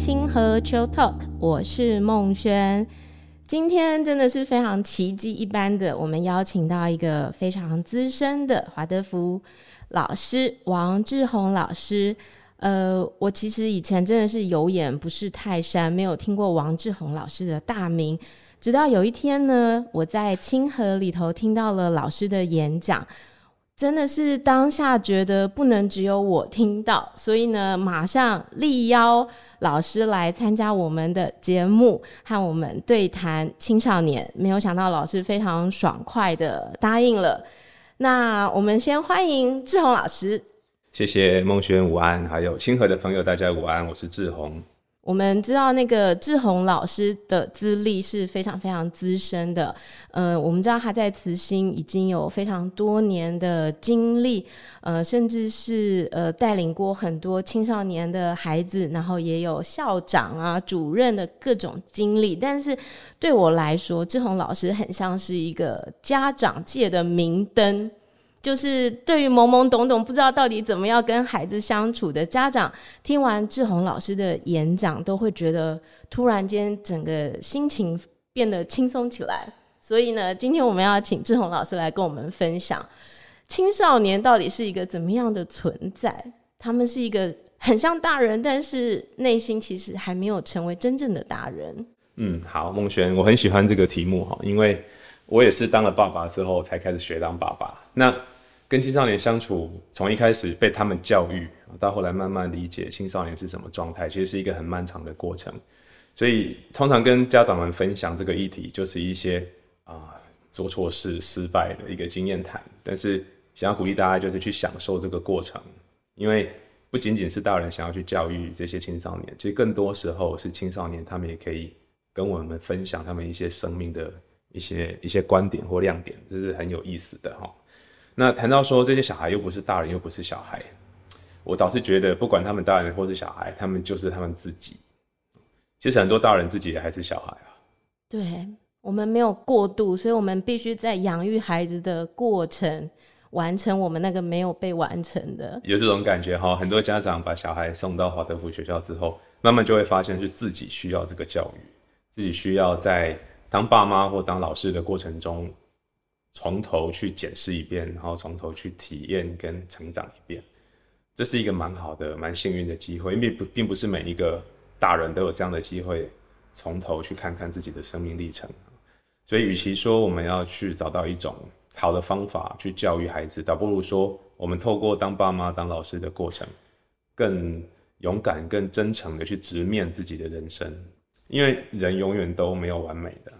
清河 Chill Talk，我是孟轩。今天真的是非常奇迹一般的，我们邀请到一个非常资深的华德福老师王志宏老师。呃，我其实以前真的是有眼不识泰山，没有听过王志宏老师的大名。直到有一天呢，我在清河里头听到了老师的演讲。真的是当下觉得不能只有我听到，所以呢，马上力邀老师来参加我们的节目，和我们对谈青少年。没有想到老师非常爽快的答应了。那我们先欢迎志宏老师。谢谢孟轩，午安，还有清河的朋友，大家午安，我是志宏。我们知道那个志宏老师的资历是非常非常资深的，呃，我们知道他在慈心已经有非常多年的经历，呃，甚至是呃带领过很多青少年的孩子，然后也有校长啊、主任的各种经历。但是对我来说，志宏老师很像是一个家长界的明灯。就是对于懵懵懂懂不知道到底怎么样跟孩子相处的家长，听完志宏老师的演讲，都会觉得突然间整个心情变得轻松起来。所以呢，今天我们要请志宏老师来跟我们分享，青少年到底是一个怎么样的存在？他们是一个很像大人，但是内心其实还没有成为真正的大人。嗯，好，孟轩，我很喜欢这个题目哈，因为。我也是当了爸爸之后才开始学当爸爸。那跟青少年相处，从一开始被他们教育，到后来慢慢理解青少年是什么状态，其实是一个很漫长的过程。所以通常跟家长们分享这个议题，就是一些啊、做错事失败的一个经验谈。但是想要鼓励大家，就是去享受这个过程，因为不仅仅是大人想要去教育这些青少年，其实更多时候是青少年他们也可以跟我们分享他们一些生命的。一些一些观点或亮点，这是很有意思的哈。那谈到说这些小孩又不是大人，又不是小孩，我倒是觉得不管他们大人或是小孩，他们就是他们自己。其实很多大人自己也还是小孩啊。对，我们没有过度，所以我们必须在养育孩子的过程完成我们那个没有被完成的。有这种感觉哈，很多家长把小孩送到华德福学校之后，慢慢就会发现是自己需要这个教育，自己需要在。当爸妈或当老师的过程中，从头去检视一遍，然后从头去体验跟成长一遍，这是一个蛮好的、蛮幸运的机会，因为不并不是每一个大人都有这样的机会，从头去看看自己的生命历程。所以，与其说我们要去找到一种好的方法去教育孩子，倒不如说我们透过当爸妈、当老师的过程，更勇敢、更真诚的去直面自己的人生，因为人永远都没有完美的。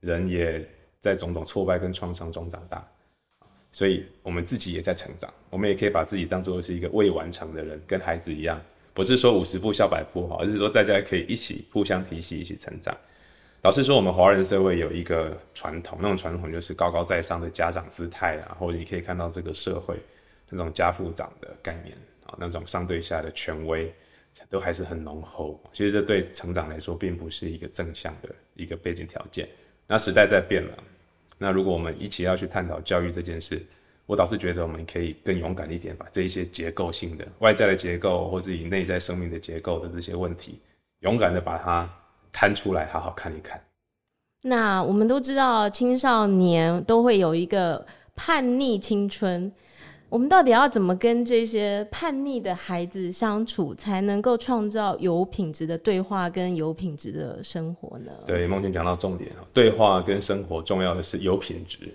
人也在种种挫败跟创伤中长大，所以我们自己也在成长。我们也可以把自己当作是一个未完成的人，跟孩子一样，不是说五十步笑百步哈，而是说大家可以一起互相提携，一起成长。老实说，我们华人社会有一个传统，那种传统就是高高在上的家长姿态啊，或者你可以看到这个社会那种家父长的概念啊，那种上对下的权威都还是很浓厚。其实这对成长来说，并不是一个正向的一个背景条件。那时代在变了，那如果我们一起要去探讨教育这件事，我倒是觉得我们可以更勇敢一点，把这一些结构性的外在的结构或自己内在生命的结构的这些问题，勇敢的把它摊出来，好好看一看。那我们都知道，青少年都会有一个叛逆青春。我们到底要怎么跟这些叛逆的孩子相处，才能够创造有品质的对话跟有品质的生活呢？对，孟轩讲到重点啊，对话跟生活重要的是有品质。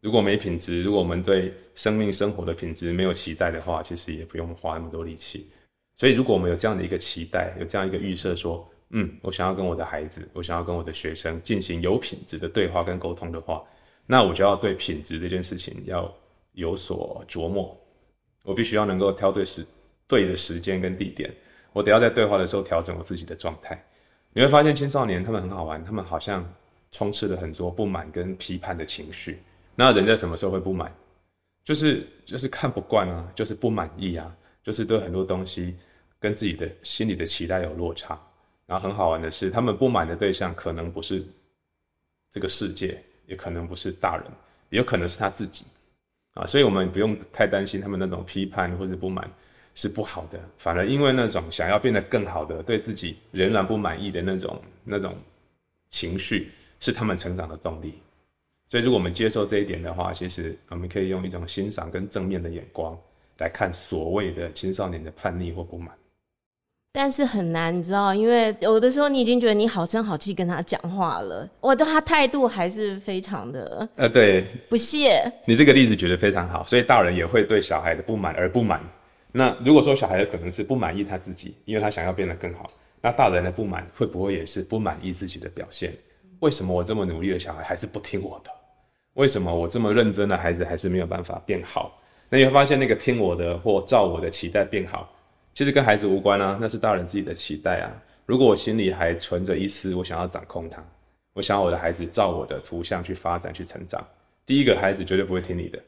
如果没品质，如果我们对生命生活的品质没有期待的话，其实也不用花那么多力气。所以，如果我们有这样的一个期待，有这样一个预设，说，嗯，我想要跟我的孩子，我想要跟我的学生进行有品质的对话跟沟通的话，那我就要对品质这件事情要。有所琢磨，我必须要能够挑对时对的时间跟地点，我得要在对话的时候调整我自己的状态。你会发现青少年他们很好玩，他们好像充斥了很多不满跟批判的情绪。那人在什么时候会不满？就是就是看不惯啊，就是不满意啊，就是对很多东西跟自己的心里的期待有落差。然后很好玩的是，他们不满的对象可能不是这个世界，也可能不是大人，也有可能是他自己。啊，所以我们不用太担心他们那种批判或者不满，是不好的，反而因为那种想要变得更好的，对自己仍然不满意的那种那种情绪，是他们成长的动力。所以，如果我们接受这一点的话，其实我们可以用一种欣赏跟正面的眼光来看所谓的青少年的叛逆或不满。但是很难，你知道，因为有的时候你已经觉得你好声好气跟他讲话了，我对他态度还是非常的呃，对，不屑。你这个例子举得非常好，所以大人也会对小孩的不满而不满。那如果说小孩可能是不满意他自己，因为他想要变得更好，那大人的不满会不会也是不满意自己的表现？为什么我这么努力的小孩还是不听我的？为什么我这么认真的孩子还是没有办法变好？那你会发现，那个听我的或照我的期待变好。其实跟孩子无关啊，那是大人自己的期待啊。如果我心里还存着一丝我想要掌控他，我想要我的孩子照我的图像去发展、去成长。第一个，孩子绝对不会听你的；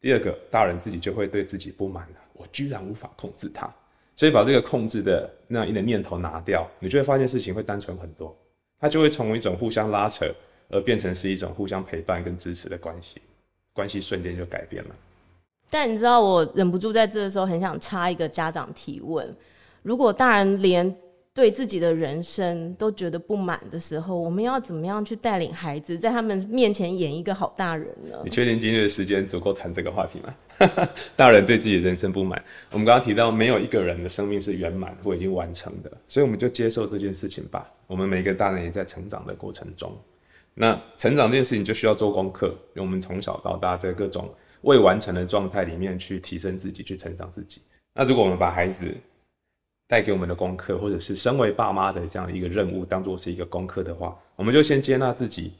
第二个，大人自己就会对自己不满了。我居然无法控制他，所以把这个控制的那样一个念头拿掉，你就会发现事情会单纯很多。他就会从一种互相拉扯，而变成是一种互相陪伴跟支持的关系，关系瞬间就改变了。但你知道，我忍不住在这个时候很想插一个家长提问：如果大人连对自己的人生都觉得不满的时候，我们要怎么样去带领孩子，在他们面前演一个好大人呢？你确定今天的时间足够谈这个话题吗？大人对自己的人生不满，我们刚刚提到，没有一个人的生命是圆满或已经完成的，所以我们就接受这件事情吧。我们每个大人也在成长的过程中，那成长这件事情就需要做功课，因为我们从小到大在各种。未完成的状态里面去提升自己，去成长自己。那如果我们把孩子带给我们的功课，或者是身为爸妈的这样一个任务，当做是一个功课的话，我们就先接纳自己。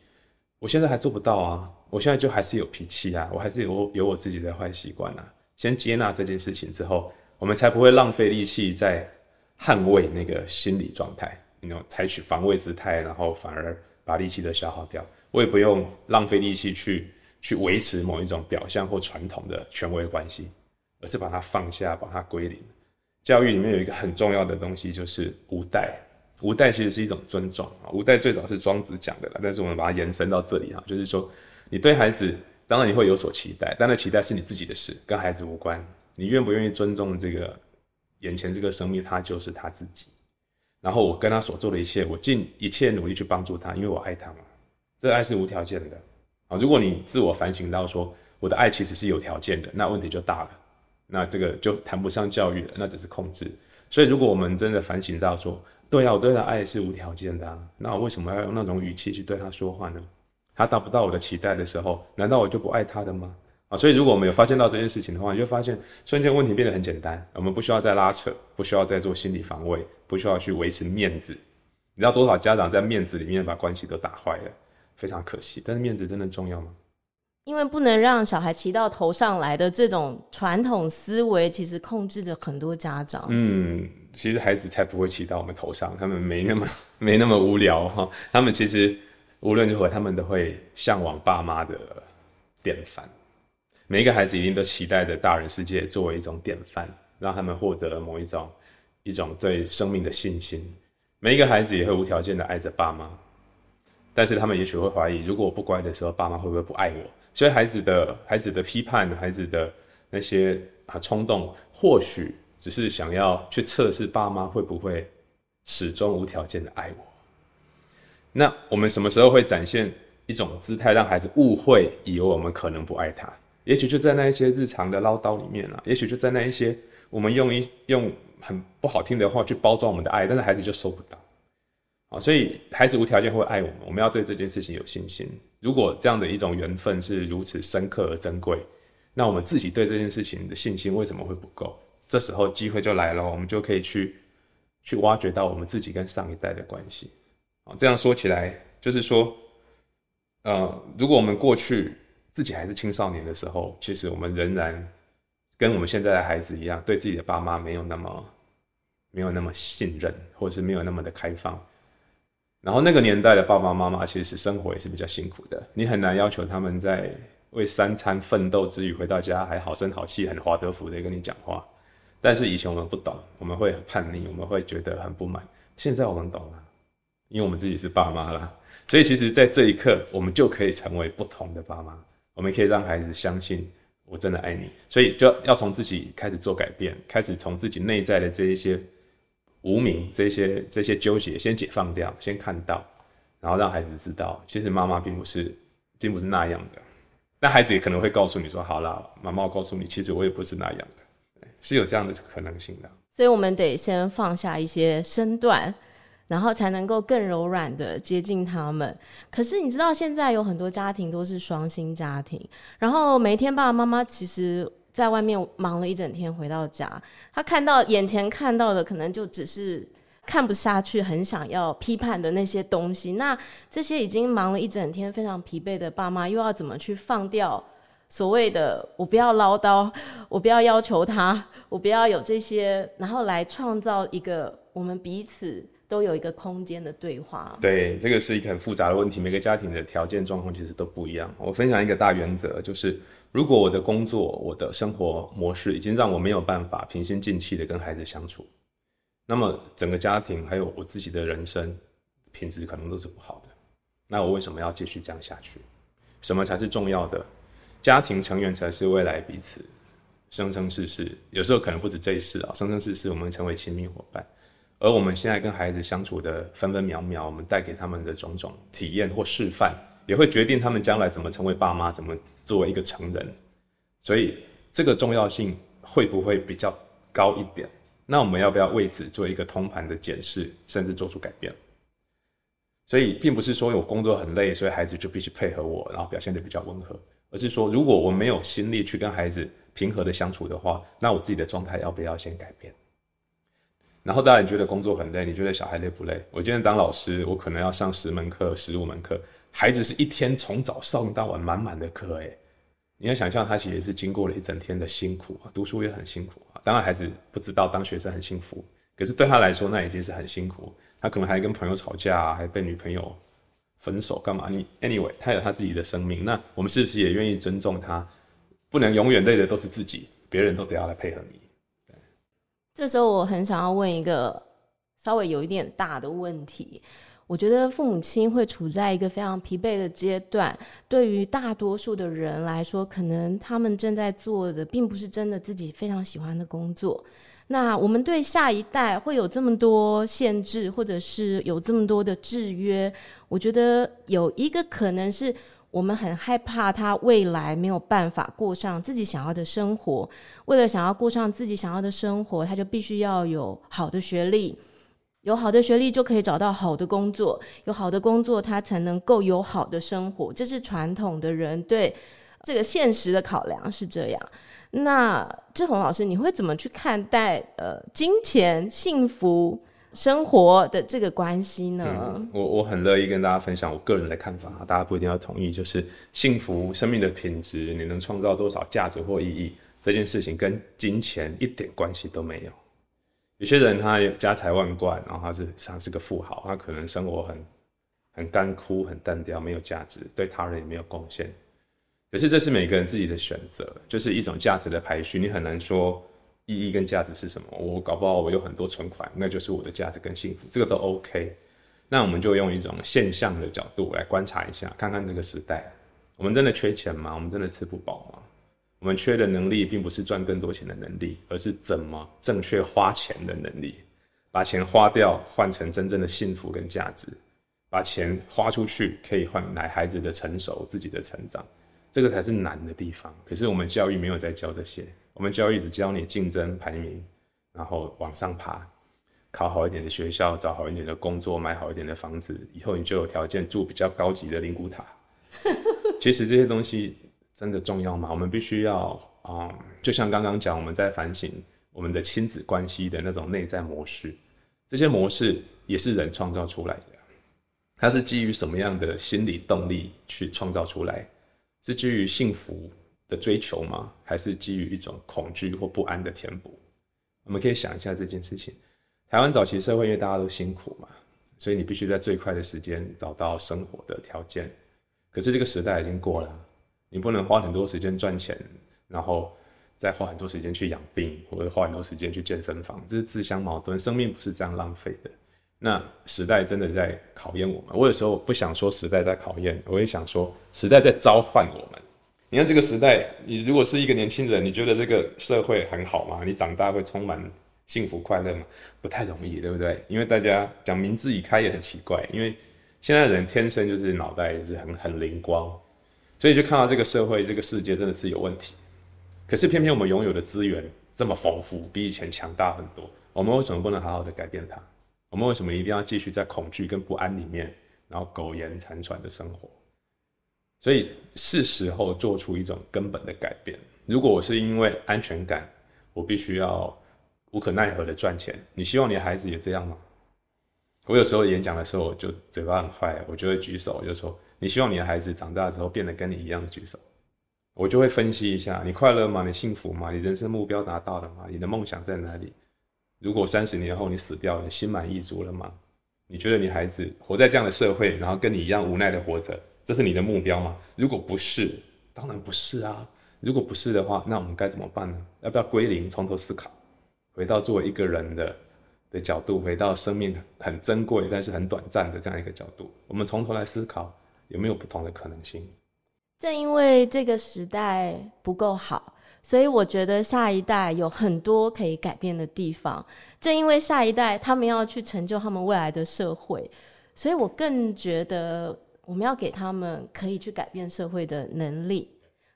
我现在还做不到啊，我现在就还是有脾气啊，我还是有有我自己的坏习惯啊。先接纳这件事情之后，我们才不会浪费力气在捍卫那个心理状态，你 you know, 采取防卫姿态，然后反而把力气都消耗掉。我也不用浪费力气去。去维持某一种表象或传统的权威关系，而是把它放下，把它归零。教育里面有一个很重要的东西，就是无代。无代其实是一种尊重啊。无代最早是庄子讲的啦，但是我们把它延伸到这里哈，就是说，你对孩子，当然你会有所期待，但那期待是你自己的事，跟孩子无关。你愿不愿意尊重这个眼前这个生命，他就是他自己。然后我跟他所做的一切，我尽一切努力去帮助他，因为我爱他嘛。这爱是无条件的。啊，如果你自我反省到说我的爱其实是有条件的，那问题就大了，那这个就谈不上教育了，那只是控制。所以如果我们真的反省到说，对啊，我对他爱是无条件的啊，那我为什么要用那种语气去对他说话呢？他达不到我的期待的时候，难道我就不爱他的吗？啊，所以如果我们有发现到这件事情的话，你就发现瞬间问题变得很简单，我们不需要再拉扯，不需要再做心理防卫，不需要去维持面子。你知道多少家长在面子里面把关系都打坏了？非常可惜，但是面子真的重要吗？因为不能让小孩骑到头上来的这种传统思维，其实控制着很多家长。嗯，其实孩子才不会骑到我们头上，他们没那么 没那么无聊哈。他们其实无论如何，他们都会向往爸妈的典范。每一个孩子一定都期待着大人世界作为一种典范，让他们获得某一种一种对生命的信心。每一个孩子也会无条件的爱着爸妈。但是他们也许会怀疑，如果我不乖的时候，爸妈会不会不爱我？所以孩子的孩子的批判，孩子的那些啊冲动，或许只是想要去测试爸妈会不会始终无条件的爱我。那我们什么时候会展现一种姿态，让孩子误会，以为我们可能不爱他？也许就在那一些日常的唠叨里面了，也许就在那一些我们用一用很不好听的话去包装我们的爱，但是孩子就收不到。啊，所以孩子无条件会爱我们，我们要对这件事情有信心。如果这样的一种缘分是如此深刻而珍贵，那我们自己对这件事情的信心为什么会不够？这时候机会就来了，我们就可以去去挖掘到我们自己跟上一代的关系。啊，这样说起来，就是说，呃，如果我们过去自己还是青少年的时候，其实我们仍然跟我们现在的孩子一样，对自己的爸妈没有那么没有那么信任，或者是没有那么的开放。然后那个年代的爸爸妈妈其实生活也是比较辛苦的，你很难要求他们在为三餐奋斗之余回到家还好声好气、很华德福的跟你讲话。但是以前我们不懂，我们会很叛逆，我们会觉得很不满。现在我们懂了，因为我们自己是爸妈了，所以其实在这一刻，我们就可以成为不同的爸妈。我们可以让孩子相信我真的爱你。所以就要从自己开始做改变，开始从自己内在的这一些无名、这些这些纠结先解放掉，先看到，然后让孩子知道，其实妈妈并不是并不是那样的。但孩子也可能会告诉你说：“好了，妈妈，我告诉你，其实我也不是那样的，是有这样的可能性的。”所以，我们得先放下一些身段。然后才能够更柔软的接近他们。可是你知道，现在有很多家庭都是双薪家庭，然后每一天爸爸妈妈其实在外面忙了一整天，回到家，他看到眼前看到的可能就只是看不下去，很想要批判的那些东西。那这些已经忙了一整天，非常疲惫的爸妈，又要怎么去放掉所谓的“我不要唠叨，我不要要求他，我不要有这些”，然后来创造一个我们彼此。都有一个空间的对话。对，这个是一个很复杂的问题。每个家庭的条件状况其实都不一样。我分享一个大原则，就是如果我的工作、我的生活模式已经让我没有办法平心静气的跟孩子相处，那么整个家庭还有我自己的人生品质可能都是不好的。那我为什么要继续这样下去？什么才是重要的？家庭成员才是未来彼此生生世世，有时候可能不止这一世啊，生生世世我们成为亲密伙伴。而我们现在跟孩子相处的分分秒秒，我们带给他们的种种体验或示范，也会决定他们将来怎么成为爸妈，怎么作为一个成人。所以这个重要性会不会比较高一点？那我们要不要为此做一个通盘的检视，甚至做出改变？所以并不是说我工作很累，所以孩子就必须配合我，然后表现得比较温和，而是说如果我没有心力去跟孩子平和的相处的话，那我自己的状态要不要先改变？然后大家觉得工作很累，你觉得小孩累不累？我今天当老师，我可能要上十门课、十五门课，孩子是一天从早上到晚满满的课，诶，你要想象他其实是经过了一整天的辛苦啊，读书也很辛苦啊。当然孩子不知道当学生很辛苦，可是对他来说那已经是很辛苦。他可能还跟朋友吵架啊，还被女朋友分手干嘛？你 anyway，他有他自己的生命，那我们是不是也愿意尊重他？不能永远累的都是自己，别人都得要来配合你。这时候我很想要问一个稍微有一点大的问题。我觉得父母亲会处在一个非常疲惫的阶段，对于大多数的人来说，可能他们正在做的并不是真的自己非常喜欢的工作。那我们对下一代会有这么多限制，或者是有这么多的制约，我觉得有一个可能是。我们很害怕他未来没有办法过上自己想要的生活。为了想要过上自己想要的生活，他就必须要有好的学历，有好的学历就可以找到好的工作，有好的工作他才能够有好的生活。这是传统的人对这个现实的考量是这样。那志宏老师，你会怎么去看待呃金钱幸福？生活的这个关系呢？我我很乐意跟大家分享我个人的看法，大家不一定要同意。就是幸福生命的品质，你能创造多少价值或意义，这件事情跟金钱一点关系都没有。有些人他家财万贯，然后他是他是个富豪，他可能生活很很干枯、很单调，没有价值，对他人也没有贡献。可是这是每个人自己的选择，就是一种价值的排序，你很难说。意义跟价值是什么？我搞不好我有很多存款，那就是我的价值跟幸福，这个都 OK。那我们就用一种现象的角度来观察一下，看看这个时代，我们真的缺钱吗？我们真的吃不饱吗？我们缺的能力并不是赚更多钱的能力，而是怎么正确花钱的能力。把钱花掉，换成真正的幸福跟价值；把钱花出去，可以换来孩子的成熟、自己的成长。这个才是难的地方。可是我们教育没有在教这些。我们教育只教你竞争排名，然后往上爬，考好一点的学校，找好一点的工作，买好一点的房子，以后你就有条件住比较高级的灵骨塔。其实这些东西真的重要吗？我们必须要啊、就像刚刚讲，我们在反省我们的亲子关系的那种内在模式，这些模式也是人创造出来的。它是基于什么样的心理动力去创造出来？是基于幸福的追求吗？还是基于一种恐惧或不安的填补？我们可以想一下这件事情。台湾早期社会因为大家都辛苦嘛，所以你必须在最快的时间找到生活的条件。可是这个时代已经过了，你不能花很多时间赚钱，然后再花很多时间去养病，或者花很多时间去健身房，这是自相矛盾。生命不是这样浪费的。那时代真的在考验我们。我有时候不想说时代在考验，我也想说时代在召唤我们。你看这个时代，你如果是一个年轻人，你觉得这个社会很好吗？你长大会充满幸福快乐吗？不太容易，对不对？因为大家讲民智已开也很奇怪，因为现在人天生就是脑袋就是很很灵光，所以就看到这个社会这个世界真的是有问题。可是偏偏我们拥有的资源这么丰富，比以前强大很多，我们为什么不能好好的改变它？我们为什么一定要继续在恐惧跟不安里面，然后苟延残喘的生活？所以是时候做出一种根本的改变。如果我是因为安全感，我必须要无可奈何的赚钱，你希望你的孩子也这样吗？我有时候演讲的时候就嘴巴很坏，我就会举手，就说你希望你的孩子长大之后变得跟你一样的举手。我就会分析一下，你快乐吗？你幸福吗？你人生目标达到了吗？你的梦想在哪里？如果三十年后你死掉了，你心满意足了吗？你觉得你孩子活在这样的社会，然后跟你一样无奈的活着？这是你的目标吗？如果不是，当然不是啊。如果不是的话，那我们该怎么办呢？要不要归零，从头思考，回到作为一个人的的角度，回到生命很珍贵但是很短暂的这样一个角度，我们从头来思考有没有不同的可能性？正因为这个时代不够好，所以我觉得下一代有很多可以改变的地方。正因为下一代他们要去成就他们未来的社会，所以我更觉得。我们要给他们可以去改变社会的能力，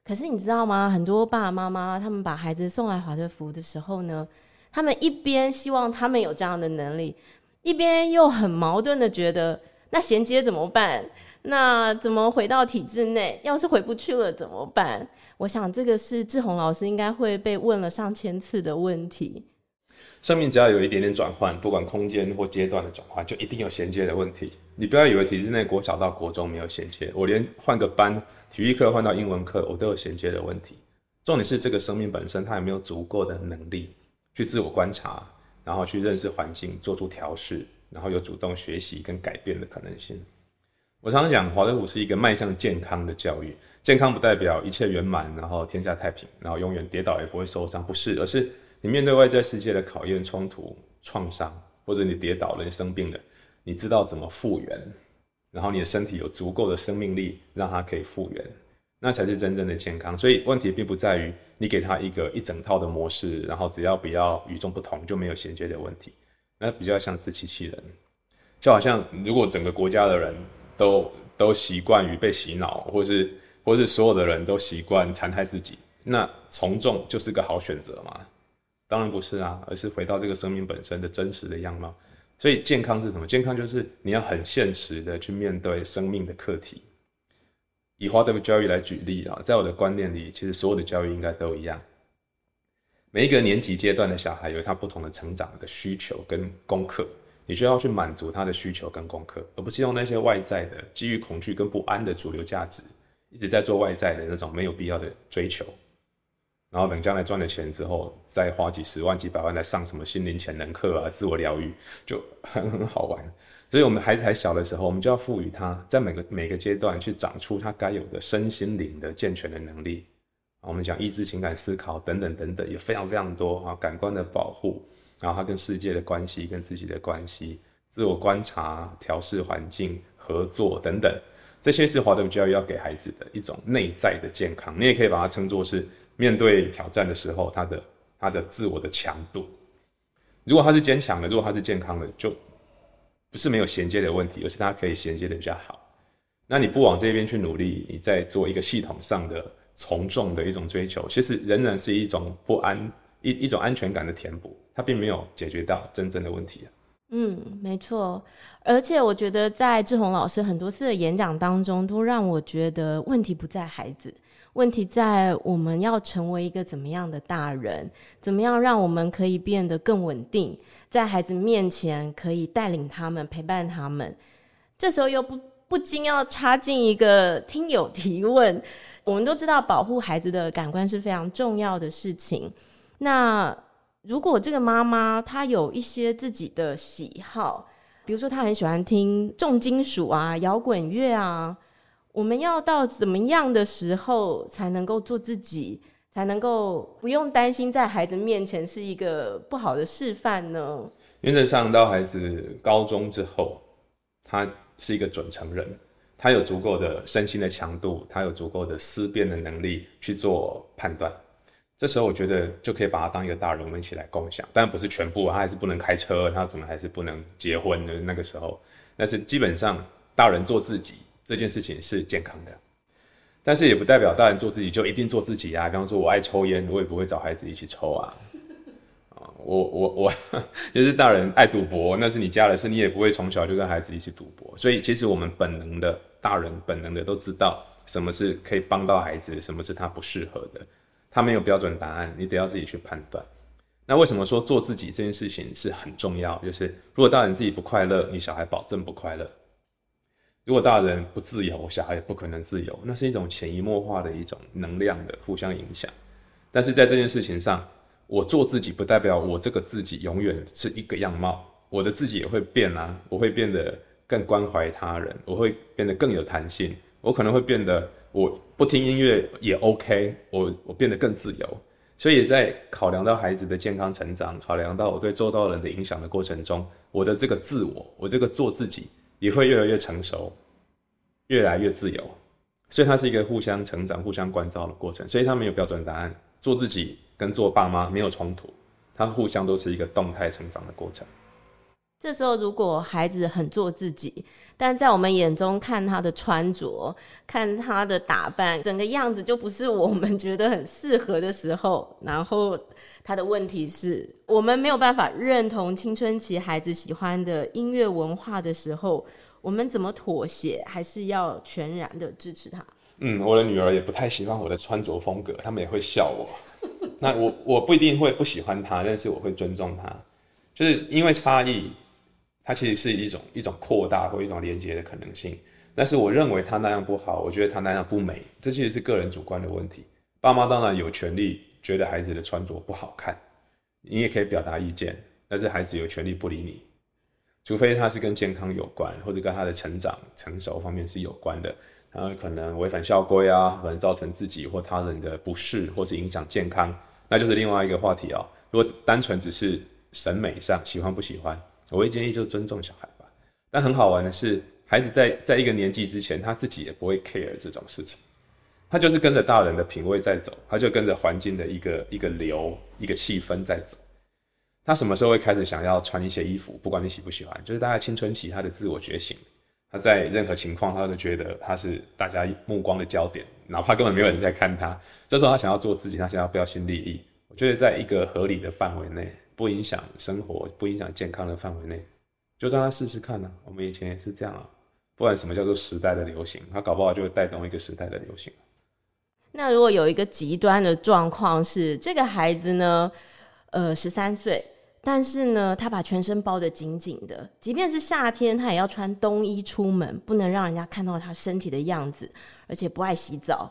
可是你知道吗？很多爸爸妈妈他们把孩子送来华德福的时候呢，他们一边希望他们有这样的能力，一边又很矛盾的觉得，那衔接怎么办？那怎么回到体制内？要是回不去了怎么办？我想这个是志宏老师应该会被问了上千次的问题。生命只要有一点点转换，不管空间或阶段的转换，就一定有衔接的问题。你不要以为体制内国小到国中没有衔接，我连换个班，体育课换到英文课，我都有衔接的问题。重点是这个生命本身，它有没有足够的能力去自我观察，然后去认识环境，做出调试，然后有主动学习跟改变的可能性。我常常讲，华德福是一个迈向健康的教育。健康不代表一切圆满，然后天下太平，然后永远跌倒也不会受伤，不是，而是。你面对外在世界的考验、冲突、创伤，或者你跌倒了、你生病了，你知道怎么复原，然后你的身体有足够的生命力让它可以复原，那才是真正的健康。所以问题并不在于你给他一个一整套的模式，然后只要不要与众不同就没有衔接的问题。那比较像自欺欺人，就好像如果整个国家的人都都习惯于被洗脑，或是或是所有的人都习惯残害自己，那从众就是个好选择嘛。当然不是啊，而是回到这个生命本身的真实的样貌。所以健康是什么？健康就是你要很现实的去面对生命的课题。以华德福教育来举例啊，在我的观念里，其实所有的教育应该都一样。每一个年级阶段的小孩有他不同的成长的需求跟功课，你需要去满足他的需求跟功课，而不是用那些外在的基于恐惧跟不安的主流价值，一直在做外在的那种没有必要的追求。然后等将来赚了钱之后，再花几十万、几百万来上什么心灵潜能课啊、自我疗愈，就 很很好玩。所以，我们孩子还小的时候，我们就要赋予他在每个每个阶段去长出他该有的身心灵的健全的能力。我们讲意志、情感、思考等等等等，也非常非常多啊。感官的保护，然后他跟世界的关系、跟自己的关系、自我观察、调试环境、合作等等，这些是华德福教育要给孩子的一种内在的健康。你也可以把它称作是。面对挑战的时候，他的他的自我的强度，如果他是坚强的，如果他是健康的，就不是没有衔接的问题，而是他可以衔接的比较好。那你不往这边去努力，你在做一个系统上的从众的一种追求，其实仍然是一种不安，一一种安全感的填补，它并没有解决到真正的问题啊。嗯，没错。而且我觉得在志宏老师很多次的演讲当中，都让我觉得问题不在孩子。问题在我们要成为一个怎么样的大人？怎么样让我们可以变得更稳定，在孩子面前可以带领他们、陪伴他们？这时候又不 不禁要插进一个听友提问。我们都知道保护孩子的感官是非常重要的事情。那如果这个妈妈她有一些自己的喜好，比如说她很喜欢听重金属啊、摇滚乐啊。我们要到怎么样的时候才能够做自己，才能够不用担心在孩子面前是一个不好的示范呢？原则上，到孩子高中之后，他是一个准成人，他有足够的身心的强度，他有足够的思辨的能力去做判断。这时候我觉得就可以把他当一个大人，我们一起来共享。当然不是全部，他还是不能开车，他可能还是不能结婚的那个时候。但是基本上，大人做自己这件事情是健康的。但是也不代表大人做自己就一定做自己啊。比方说，我爱抽烟，我也不会找孩子一起抽啊。啊，我我我 就是大人爱赌博，那是你家的事，你也不会从小就跟孩子一起赌博。所以其实我们本能的大人本能的都知道什么是可以帮到孩子，什么是他不适合的。他没有标准答案，你得要自己去判断。那为什么说做自己这件事情是很重要？就是如果大人自己不快乐，你小孩保证不快乐。如果大人不自由，小孩也不可能自由，那是一种潜移默化的一种能量的互相影响。但是在这件事情上，我做自己不代表我这个自己永远是一个样貌，我的自己也会变啊，我会变得更关怀他人，我会变得更有弹性，我可能会变得我不听音乐也 OK，我我变得更自由。所以在考量到孩子的健康成长，考量到我对周遭人的影响的过程中，我的这个自我，我这个做自己。也会越来越成熟，越来越自由，所以它是一个互相成长、互相关照的过程。所以它没有标准答案，做自己跟做爸妈没有冲突，它互相都是一个动态成长的过程。这时候，如果孩子很做自己，但在我们眼中看他的穿着、看他的打扮，整个样子就不是我们觉得很适合的时候，然后他的问题是我们没有办法认同青春期孩子喜欢的音乐文化的时候，我们怎么妥协？还是要全然的支持他？嗯，我的女儿也不太喜欢我的穿着风格，他们也会笑我。那我我不一定会不喜欢他，但是我会尊重他，就是因为差异。它其实是一种一种扩大或一种连接的可能性，但是我认为他那样不好，我觉得他那样不美，这其实是个人主观的问题。爸妈当然有权利觉得孩子的穿着不好看，你也可以表达意见，但是孩子有权利不理你，除非他是跟健康有关，或者跟他的成长成熟方面是有关的，他可能违反校规啊，可能造成自己或他人的不适，或是影响健康，那就是另外一个话题啊。如果单纯只是审美上喜欢不喜欢。我会建议就尊重小孩吧，但很好玩的是，孩子在在一个年纪之前，他自己也不会 care 这种事情，他就是跟着大人的品味在走，他就跟着环境的一个一个流、一个气氛在走。他什么时候会开始想要穿一些衣服？不管你喜不喜欢，就是大概青春期，他的自我觉醒，他在任何情况，他都觉得他是大家目光的焦点，哪怕根本没有人在看他。这时候他想要做自己，他想要标新立异。我觉得在一个合理的范围内。不影响生活、不影响健康的范围内，就让他试试看呢、我们以前也是这样啊。不管什么叫做时代的流行，他搞不好就会带动一个时代的流行。那如果有一个极端的状况是，这个孩子呢，呃，十三岁，但是呢，他把全身包得紧紧的，即便是夏天，他也要穿冬衣出门，不能让人家看到他身体的样子，而且不爱洗澡。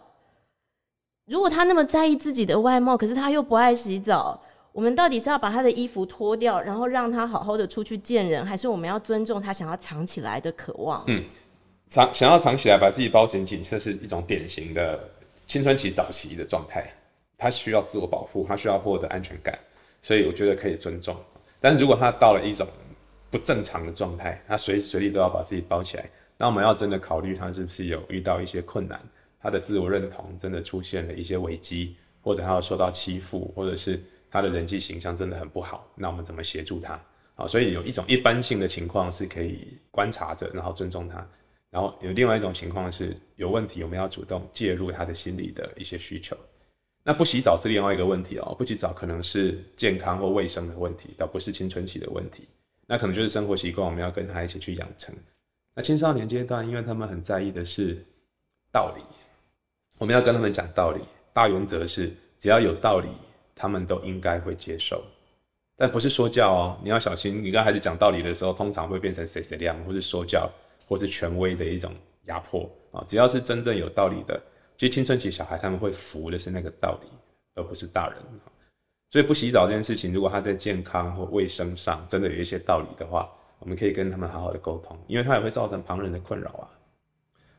如果他那么在意自己的外貌，可是他又不爱洗澡。我们到底是要把他的衣服脱掉，然后让他好好的出去见人，还是我们要尊重他想要藏起来的渴望？嗯，藏想要藏起来，把自己包紧紧，这是一种典型的青春期早期的状态。他需要自我保护，他需要获得安全感，所以我觉得可以尊重。但如果他到了一种不正常的状态，他随时随地都要把自己包起来，那我们要真的考虑他是不是有遇到一些困难，他的自我认同真的出现了一些危机，或者他要受到欺负，或者是。他的人际形象真的很不好，那我们怎么协助他？好，所以有一种一般性的情况是可以观察着，然后尊重他；然后有另外一种情况是有问题，我们要主动介入他的心理的一些需求。那不洗澡是另外一个问题哦，不洗澡可能是健康或卫生的问题，倒不是青春期的问题。那可能就是生活习惯，我们要跟他一起去养成。那青少年阶段，因为他们很在意的是道理，我们要跟他们讲道理。大原则是只要有道理。他们都应该会接受，但不是说教哦。你要小心，你跟孩子讲道理的时候，通常会变成谁谁亮，或是说教，或是权威的一种压迫啊。只要是真正有道理的，其实青春期小孩他们会服的是那个道理，而不是大人。所以不洗澡这件事情，如果他在健康或卫生上真的有一些道理的话，我们可以跟他们好好的沟通，因为他也会造成旁人的困扰啊，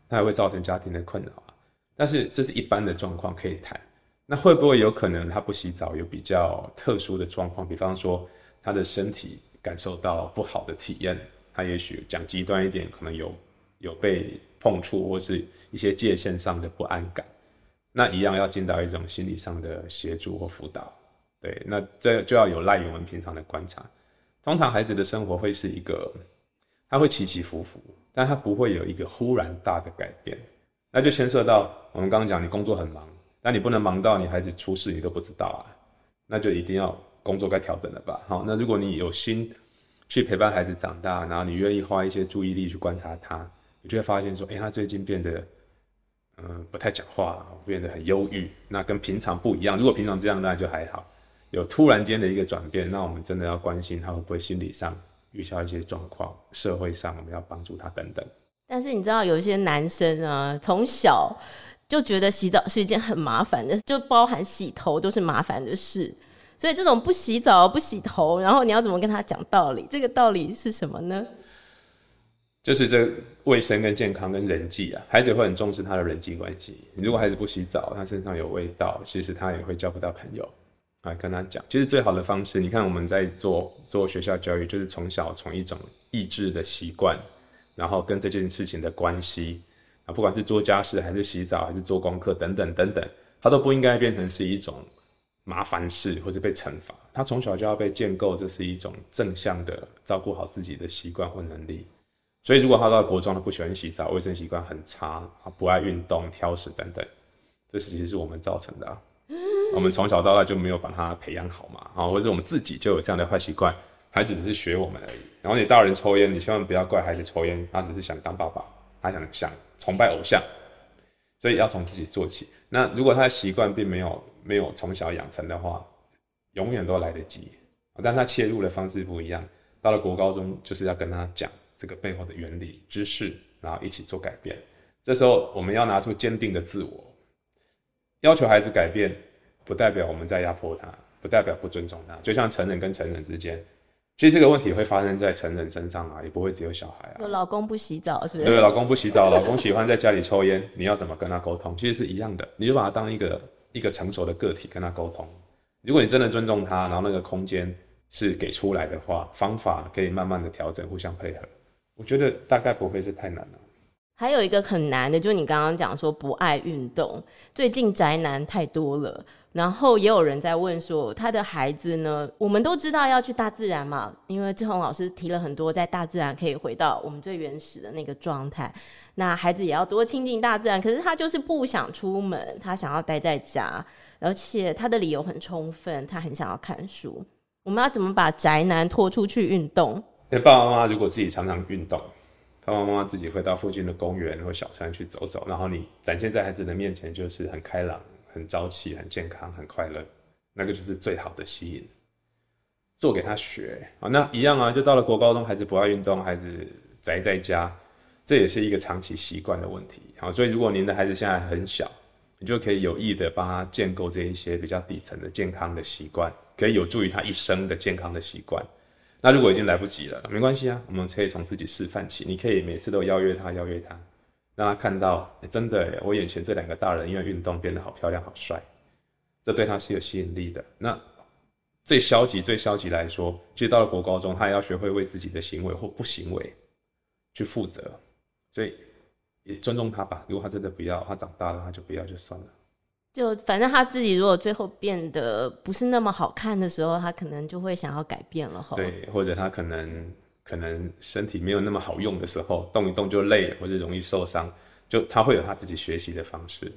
他也会造成家庭的困扰啊。但是这是一般的状况，可以谈。那会不会有可能他不洗澡有比较特殊的状况？比方说他的身体感受到不好的体验，他也许讲极端一点，可能有有被碰触或是一些界限上的不安感，那一样要进到一种心理上的协助或辅导。对，那这就要有赖于我们平常的观察。通常孩子的生活会是一个，他会起起伏伏，但他不会有一个忽然大的改变。那就牵涉到我们刚刚讲，你工作很忙，但你不能忙到你孩子出事你都不知道啊，那就一定要工作该调整了吧。好，那如果你有心去陪伴孩子长大，然后你愿意花一些注意力去观察他，你就会发现说，哎，他最近变得，嗯、不太讲话，变得很忧郁，那跟平常不一样。如果平常这样，那就还好。有突然间的一个转变，那我们真的要关心他会不会心理上遇到一些状况，社会上我们要帮助他等等。但是你知道，有一些男生啊，从小就觉得洗澡是一件很麻烦的，就包含洗头都是麻烦的事。所以这种不洗澡、不洗头，然后你要怎么跟他讲道理？这个道理是什么呢？就是这卫生跟健康跟人际啊，孩子会很重视他的人际关系。如果孩子不洗澡，他身上有味道，其实他也会交不到朋友。来跟他讲，其实最好的方式，你看我们在做做学校教育，就是从小从一种意志的习惯。然后跟这件事情的关系，不管是做家事还是洗澡还是做功课等等等等，他都不应该变成是一种麻烦事或者被惩罚。他从小就要被建构，这是一种正向的照顾好自己的习惯或能力。所以如果他到国中他不喜欢洗澡，卫生习惯很差啊，不爱运动、挑食等等，这其实是我们造成的。我们从小到大就没有把他培养好嘛，啊，或者我们自己就有这样的坏习惯。孩子只是学我们而已。然后你大人抽烟，你千万不要怪孩子抽烟，他只是想当爸爸，他想想崇拜偶像，所以要从自己做起。那如果他的习惯并没有没有从小养成的话，永远都来得及。但他切入的方式不一样，到了国高中就是要跟他讲这个背后的原理知识，然后一起做改变。这时候我们要拿出坚定的自我，要求孩子改变，不代表我们在压迫他，不代表不尊重他。就像成人跟成人之间。其实这个问题会发生在成人身上啊，也不会只有小孩啊。有老公不洗澡是不是？对，老公不洗澡，老公喜欢在家里抽烟，你要怎么跟他沟通？其实是一样的，你就把他当一个一个成熟的个体跟他沟通。如果你真的尊重他，然后那个空间是给出来的话，方法可以慢慢的调整，互相配合，我觉得大概不会是太难了。还有一个很难的，就是你刚刚讲说不爱运动，最近宅男太多了。然后也有人在问说，他的孩子呢？我们都知道要去大自然嘛，因为志宏老师提了很多，在大自然可以回到我们最原始的那个状态。那孩子也要多亲近大自然，可是他就是不想出门，他想要待在家，而且他的理由很充分，他很想要看书。我们要怎么把宅男拖出去运动？欸，爸爸妈妈如果自己常常运动，爸爸妈妈自己会到附近的公园或小山去走走，然后你展现在孩子的面前就是很开朗。很朝气，很健康，很快乐，那个就是最好的吸引。做给他学啊，那一样啊，就到了国高中，孩子不爱运动，孩子宅在家，这也是一个长期习惯的问题。好，所以如果您的孩子现在很小，你就可以有意的帮他建构这一些比较底层的健康的习惯，可以有助于他一生的健康的习惯。那如果已经来不及了，没关系啊，我们可以从自己示范起。你可以每次都邀约他，邀约他。让他看到，欸、真的，我眼前这两个大人因为运动变得好漂亮、好帅，这对他是有吸引力的。那最消极、最消极来说，其实到了国高中，他也要学会为自己的行为或不行为去负责。所以也尊重他吧。如果他真的不要，他长大了他就不要就算了。就反正他自己如果最后变得不是那么好看的时候，他可能就会想要改变了。对，或者他可能。可能身体没有那么好用的时候，动一动就累，或者容易受伤，就他会有他自己学习的方式。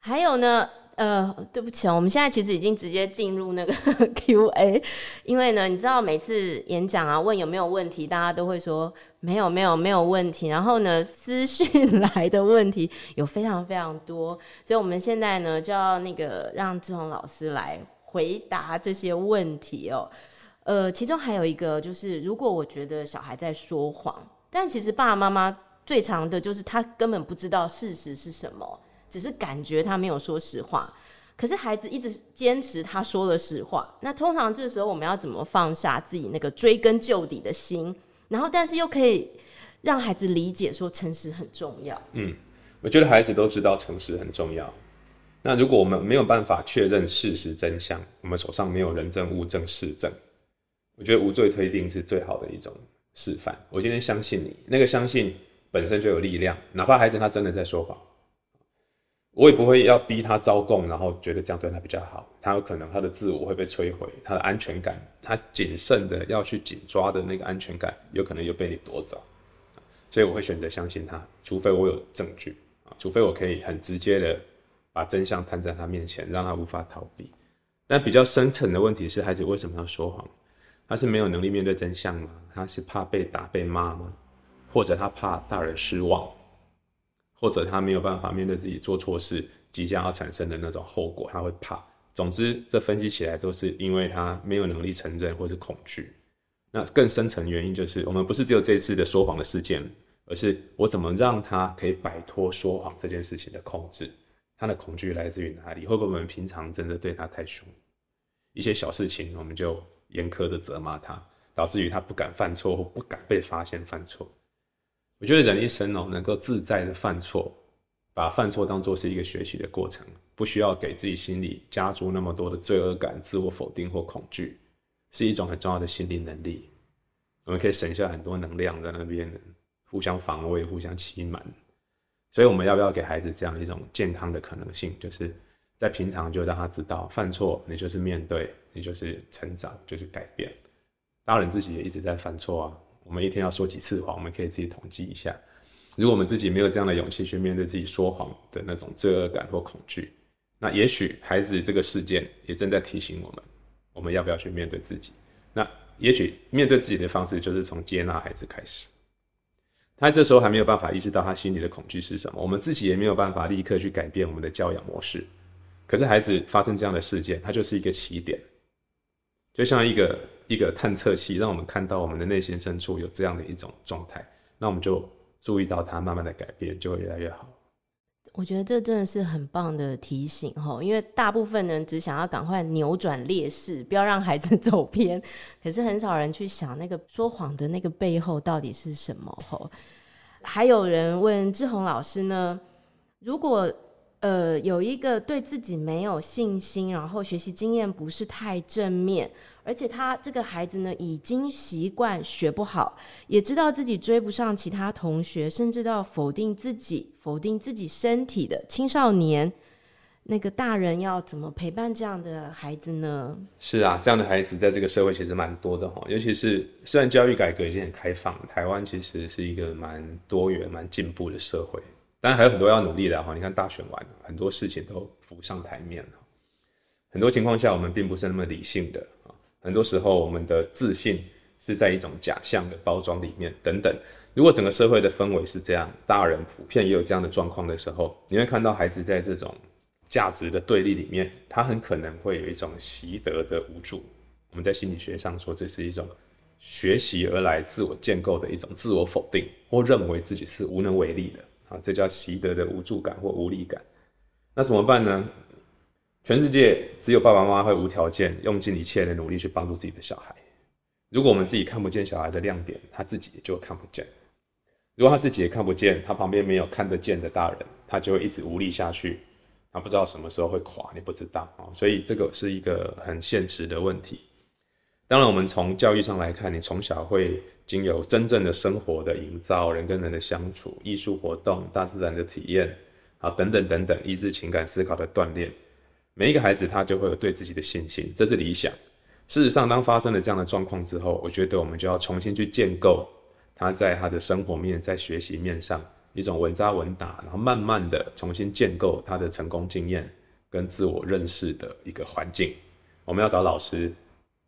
还有呢，呃，对不起哦，我们现在其实已经直接进入那个 Q&A，因为呢，你知道每次演讲啊，问有没有问题，大家都会说没有，没有，没有问题。然后呢，私讯来的问题有非常非常多，所以我们现在呢就要那个让志宏老师来回答这些问题哦。呃，其中还有一个就是，如果我觉得小孩在说谎，但其实爸爸妈妈最常的就是他根本不知道事实是什么，只是感觉他没有说实话。可是孩子一直坚持他说了实话，那通常这时候我们要怎么放下自己那个追根究底的心，然后但是又可以让孩子理解说诚实很重要。嗯，我觉得孩子都知道诚实很重要。那如果我们没有办法确认事实真相，我们手上没有人证物证事证。我觉得无罪推定是最好的一种示范。我今天相信你，那个相信本身就有力量，哪怕孩子他真的在说谎，我也不会要逼他招供，然后觉得这样对他比较好。他有可能他的自我会被摧毁，他的安全感，他谨慎的要去紧抓的那个安全感，有可能又被你夺走。所以我会选择相信他，除非我有证据啊，除非我可以很直接的把真相摊在他面前，让他无法逃避。但比较深层的问题是，孩子为什么要说谎？他是没有能力面对真相吗？他是怕被打被骂吗？或者他怕大人失望？或者他没有办法面对自己做错事即将要产生的那种后果，他会怕。总之，这分析起来都是因为他没有能力承认或是恐惧。那更深层原因就是，我们不是只有这次的说谎的事件，而是我怎么让他可以摆脱说谎这件事情的控制？他的恐惧来自于哪里？会不会我们平常真的对他太凶？一些小事情我们就。严苛的责骂他，导致于他不敢犯错或不敢被发现犯错。我觉得人一生哦，能够自在的犯错，把犯错当作是一个学习的过程，不需要给自己心里加诸那么多的罪恶感、自我否定或恐惧，是一种很重要的心理能力。我们可以省下很多能量在那边互相防卫、互相欺瞒。所以我们要不要给孩子这样一种健康的可能性？就是。在平常就让他知道，犯错你就是面对，你就是成长，就是改变。大人自己也一直在犯错啊。我们一天要说几次谎，我们可以自己统计一下。如果我们自己没有这样的勇气去面对自己说谎的那种罪恶感或恐惧，那也许孩子这个事件也正在提醒我们，我们要不要去面对自己？那也许面对自己的方式就是从接纳孩子开始。他这时候还没有办法意识到他心里的恐惧是什么，我们自己也没有办法立刻去改变我们的教养模式。可是孩子发生这样的事件，它就是一个起点，就像一个一个探测器，让我们看到我们的内心深处有这样的一种状态，那我们就注意到它，慢慢的改变，就会越来越好。我觉得这真的是很棒的提醒哈，因为大部分人只想要赶快扭转劣势，不要让孩子走偏，可是很少人去想那个说谎的那个背后到底是什么哈。还有人问志宏老师呢，如果呃，有一个对自己没有信心，然后学习经验不是太正面，而且他这个孩子呢，已经习惯学不好，也知道自己追不上其他同学，甚至到否定自己、否定自己身体的青少年，那个大人要怎么陪伴这样的孩子呢？是啊，这样的孩子在这个社会其实蛮多的哈，尤其是虽然教育改革已经很开放，台湾其实是一个蛮多元、蛮进步的社会。当然还有很多要努力的哈，你看大选完，很多事情都浮上台面了。很多情况下，我们并不是那么理性的啊。很多时候，我们的自信是在一种假象的包装里面等等。如果整个社会的氛围是这样，大人普遍也有这样的状况的时候，你会看到孩子在这种价值的对立里面，他很可能会有一种习得的无助。我们在心理学上说，这是一种学习而来自我建构的一种自我否定，或认为自己是无能为力的。啊，这叫习得的无助感或无力感。那怎么办呢？全世界只有爸爸妈妈会无条件、用尽一切的努力去帮助自己的小孩。如果我们自己看不见小孩的亮点，他自己也就看不见。如果他自己也看不见，他旁边没有看得见的大人，他就会一直无力下去。他不知道什么时候会垮，你不知道啊。所以这个是一个很现实的问题。当然，我们从教育上来看，你从小会已经由真正的生活的营造、人跟人的相处、艺术活动、大自然的体验，啊，等等等等，意志、情感、思考的锻炼，每一个孩子他就会有对自己的信心，这是理想。事实上，当发生了这样的状况之后，我觉得我们就要重新去建构他在他的生活面、在学习面上一种稳扎稳打，然后慢慢的重新建构他的成功经验跟自我认识的一个环境。我们要找老师。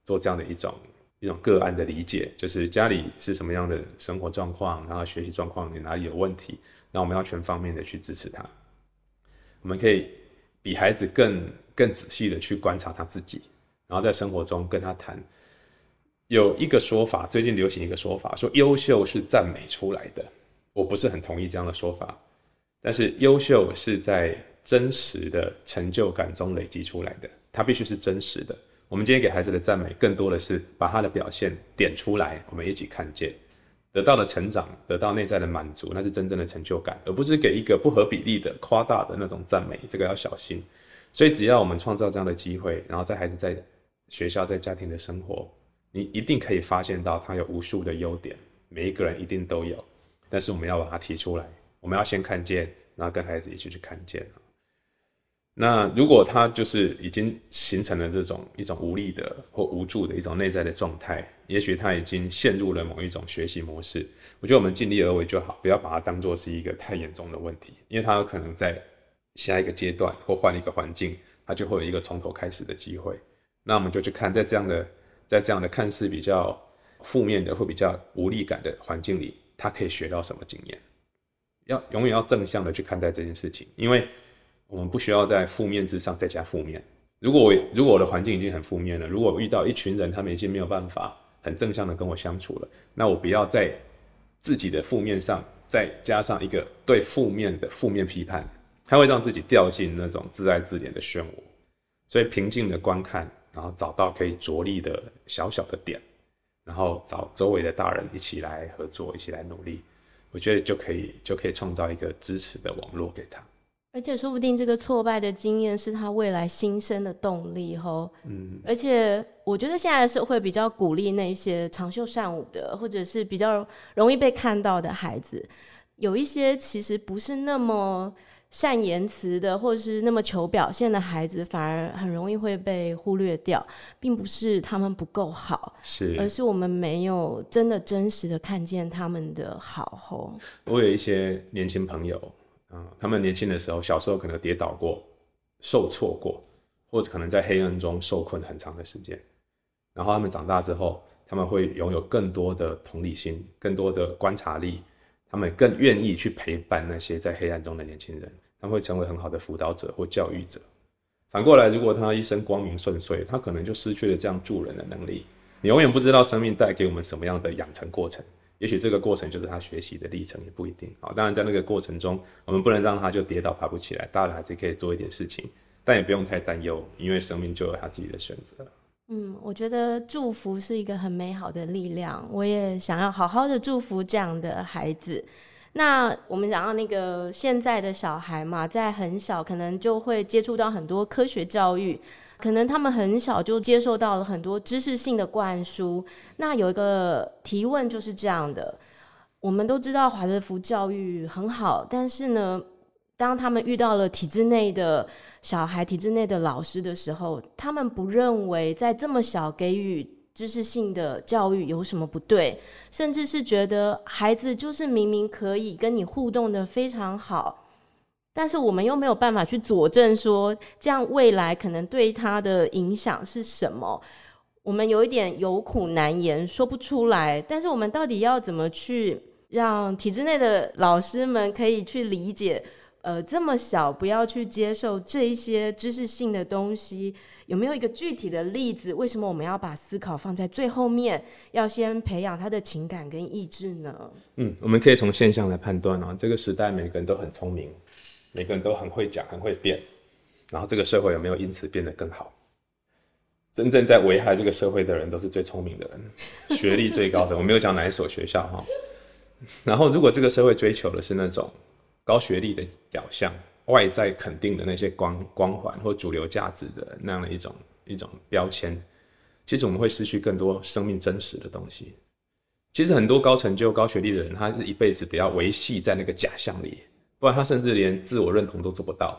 做这样的一种一种个案的理解，就是家里是什么样的生活状况，然后学习状况你哪里有问题，那我们要全方面的去支持他。我们可以比孩子更更仔细的去观察他自己，然后在生活中跟他谈。有一个说法，最近流行一个说法，说优秀是赞美出来的，我不是很同意这样的说法，但是优秀是在真实的成就感中累积出来的，它必须是真实的。我们今天给孩子的赞美，更多的是把他的表现点出来，我们一起看见，得到的成长，得到内在的满足，那是真正的成就感，而不是给一个不合比例的夸大的那种赞美，这个要小心。所以，只要我们创造这样的机会，然后在孩子在学校、在家庭的生活，你一定可以发现到他有无数的优点，每一个人一定都有。但是我们要把它提出来，我们要先看见，然后跟孩子一起去看见。那如果他就是已经形成了这种一种无力的或无助的一种内在的状态，也许他已经陷入了某一种学习模式。我觉得我们尽力而为就好，不要把它当做是一个太严重的问题，因为他有可能在下一个阶段或换一个环境，他就会有一个从头开始的机会。那我们就去看，在这样的在这样的看似比较负面的或比较无力感的环境里，他可以学到什么经验？要永远要正向的去看待这件事情，因为。我们不需要在负面之上再加负面。如果我如果我的环境已经很负面了，如果我遇到一群人，他们已经没有办法很正向的跟我相处了，那我不要在自己的负面上再加上一个对负面的负面批判，它会让自己掉进那种自爱自怜的漩涡。所以平静的观看，然后找到可以着力的小小的点，然后找周围的大人一起来合作，一起来努力，我觉得就可以就可以创造一个支持的网络给他。而且说不定这个挫败的经验是他未来新生的动力吼。嗯。而且我觉得现在的社会比较鼓励那些长袖善舞的，或者是比较容易被看到的孩子，有一些其实不是那么善言辞的，或者是那么求表现的孩子，反而很容易会被忽略掉，并不是他们不够好，是，而是我们没有真的真实的看见他们的好吼。我有一些年轻朋友。嗯，他们年轻的时候，小时候可能跌倒过、受挫过，或者可能在黑暗中受困很长的时间。然后他们长大之后，他们会拥有更多的同理心、更多的观察力，他们更愿意去陪伴那些在黑暗中的年轻人，他们会成为很好的辅导者或教育者。反过来，如果他一生光明顺遂，他可能就失去了这样助人的能力。你永远不知道生命带给我们什么样的养成过程。也许这个过程就是他学习的历程，也不一定啊。当然，在那个过程中，我们不能让他就跌倒爬不起来，大人还是可以做一点事情，但也不用太担忧，因为生命就有他自己的选择。嗯，我觉得祝福是一个很美好的力量，我也想要好好的祝福这样的孩子。那我们讲到那个现在的小孩嘛，在很小可能就会接触到很多科学教育。可能他们很小就接受到了很多知识性的灌输。那有一个提问就是这样的：我们都知道华德福教育很好，但是呢，当他们遇到了体制内的小孩、体制内的老师的时候，他们不认为在这么小给予知识性的教育有什么不对，甚至是觉得孩子就是明明可以跟你互动的非常好。但是我们又没有办法去佐证说，这样未来可能对他的影响是什么？我们有一点有苦难言，说不出来。但是我们到底要怎么去让体制内的老师们可以去理解？呃，这么小不要去接受这一些知识性的东西，有没有一个具体的例子？为什么我们要把思考放在最后面，要先培养他的情感跟意志呢？嗯，我们可以从现象来判断啊，这个时代每个人都很聪明。每个人都很会讲，很会变，然后这个社会有没有因此变得更好？真正在危害这个社会的人都是最聪明的人，学历最高的。我没有讲哪一所学校哈。然后，如果这个社会追求的是那种高学历的表象、外在肯定的那些光光环或主流价值的那样的一种一种标签，其实我们会失去更多生命真实的东西。其实很多高成就、高学历的人，他是一辈子得要维系在那个假象里。不然他甚至连自我认同都做不到，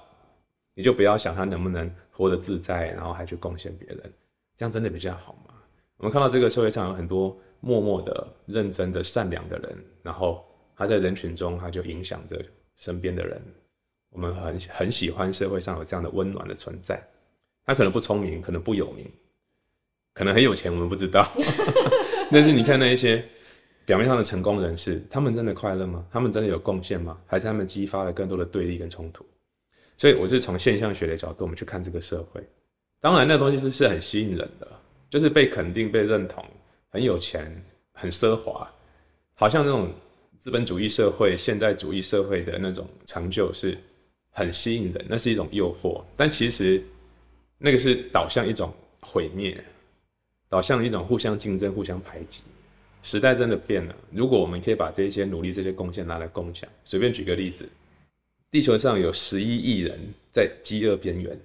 你就不要想他能不能活得自在，然后还去贡献别人，这样真的比较好吗？我们看到这个社会上有很多默默的、认真的、善良的人，然后他在人群中他就影响着身边的人。我们很很喜欢社会上有这样的温暖的存在。他可能不聪明，可能不有名，可能很有钱，我们不知道。但是你看那一些。表面上的成功人士，他们真的快乐吗？他们真的有贡献吗？还是他们激发了更多的对立跟冲突？所以，我是从现象学的角度，我们去看这个社会。当然，那东西是是很吸引人的，就是被肯定、被认同，很有钱、很奢华，好像那种资本主义社会、现代主义社会的那种成就是很吸引人，那是一种诱惑。但其实，那个是导向一种毁灭，导向一种互相竞争、互相排挤。时代真的变了。如果我们可以把这些努力、这些贡献拿来共享，随便举个例子，地球上有十一亿人在饥饿边缘，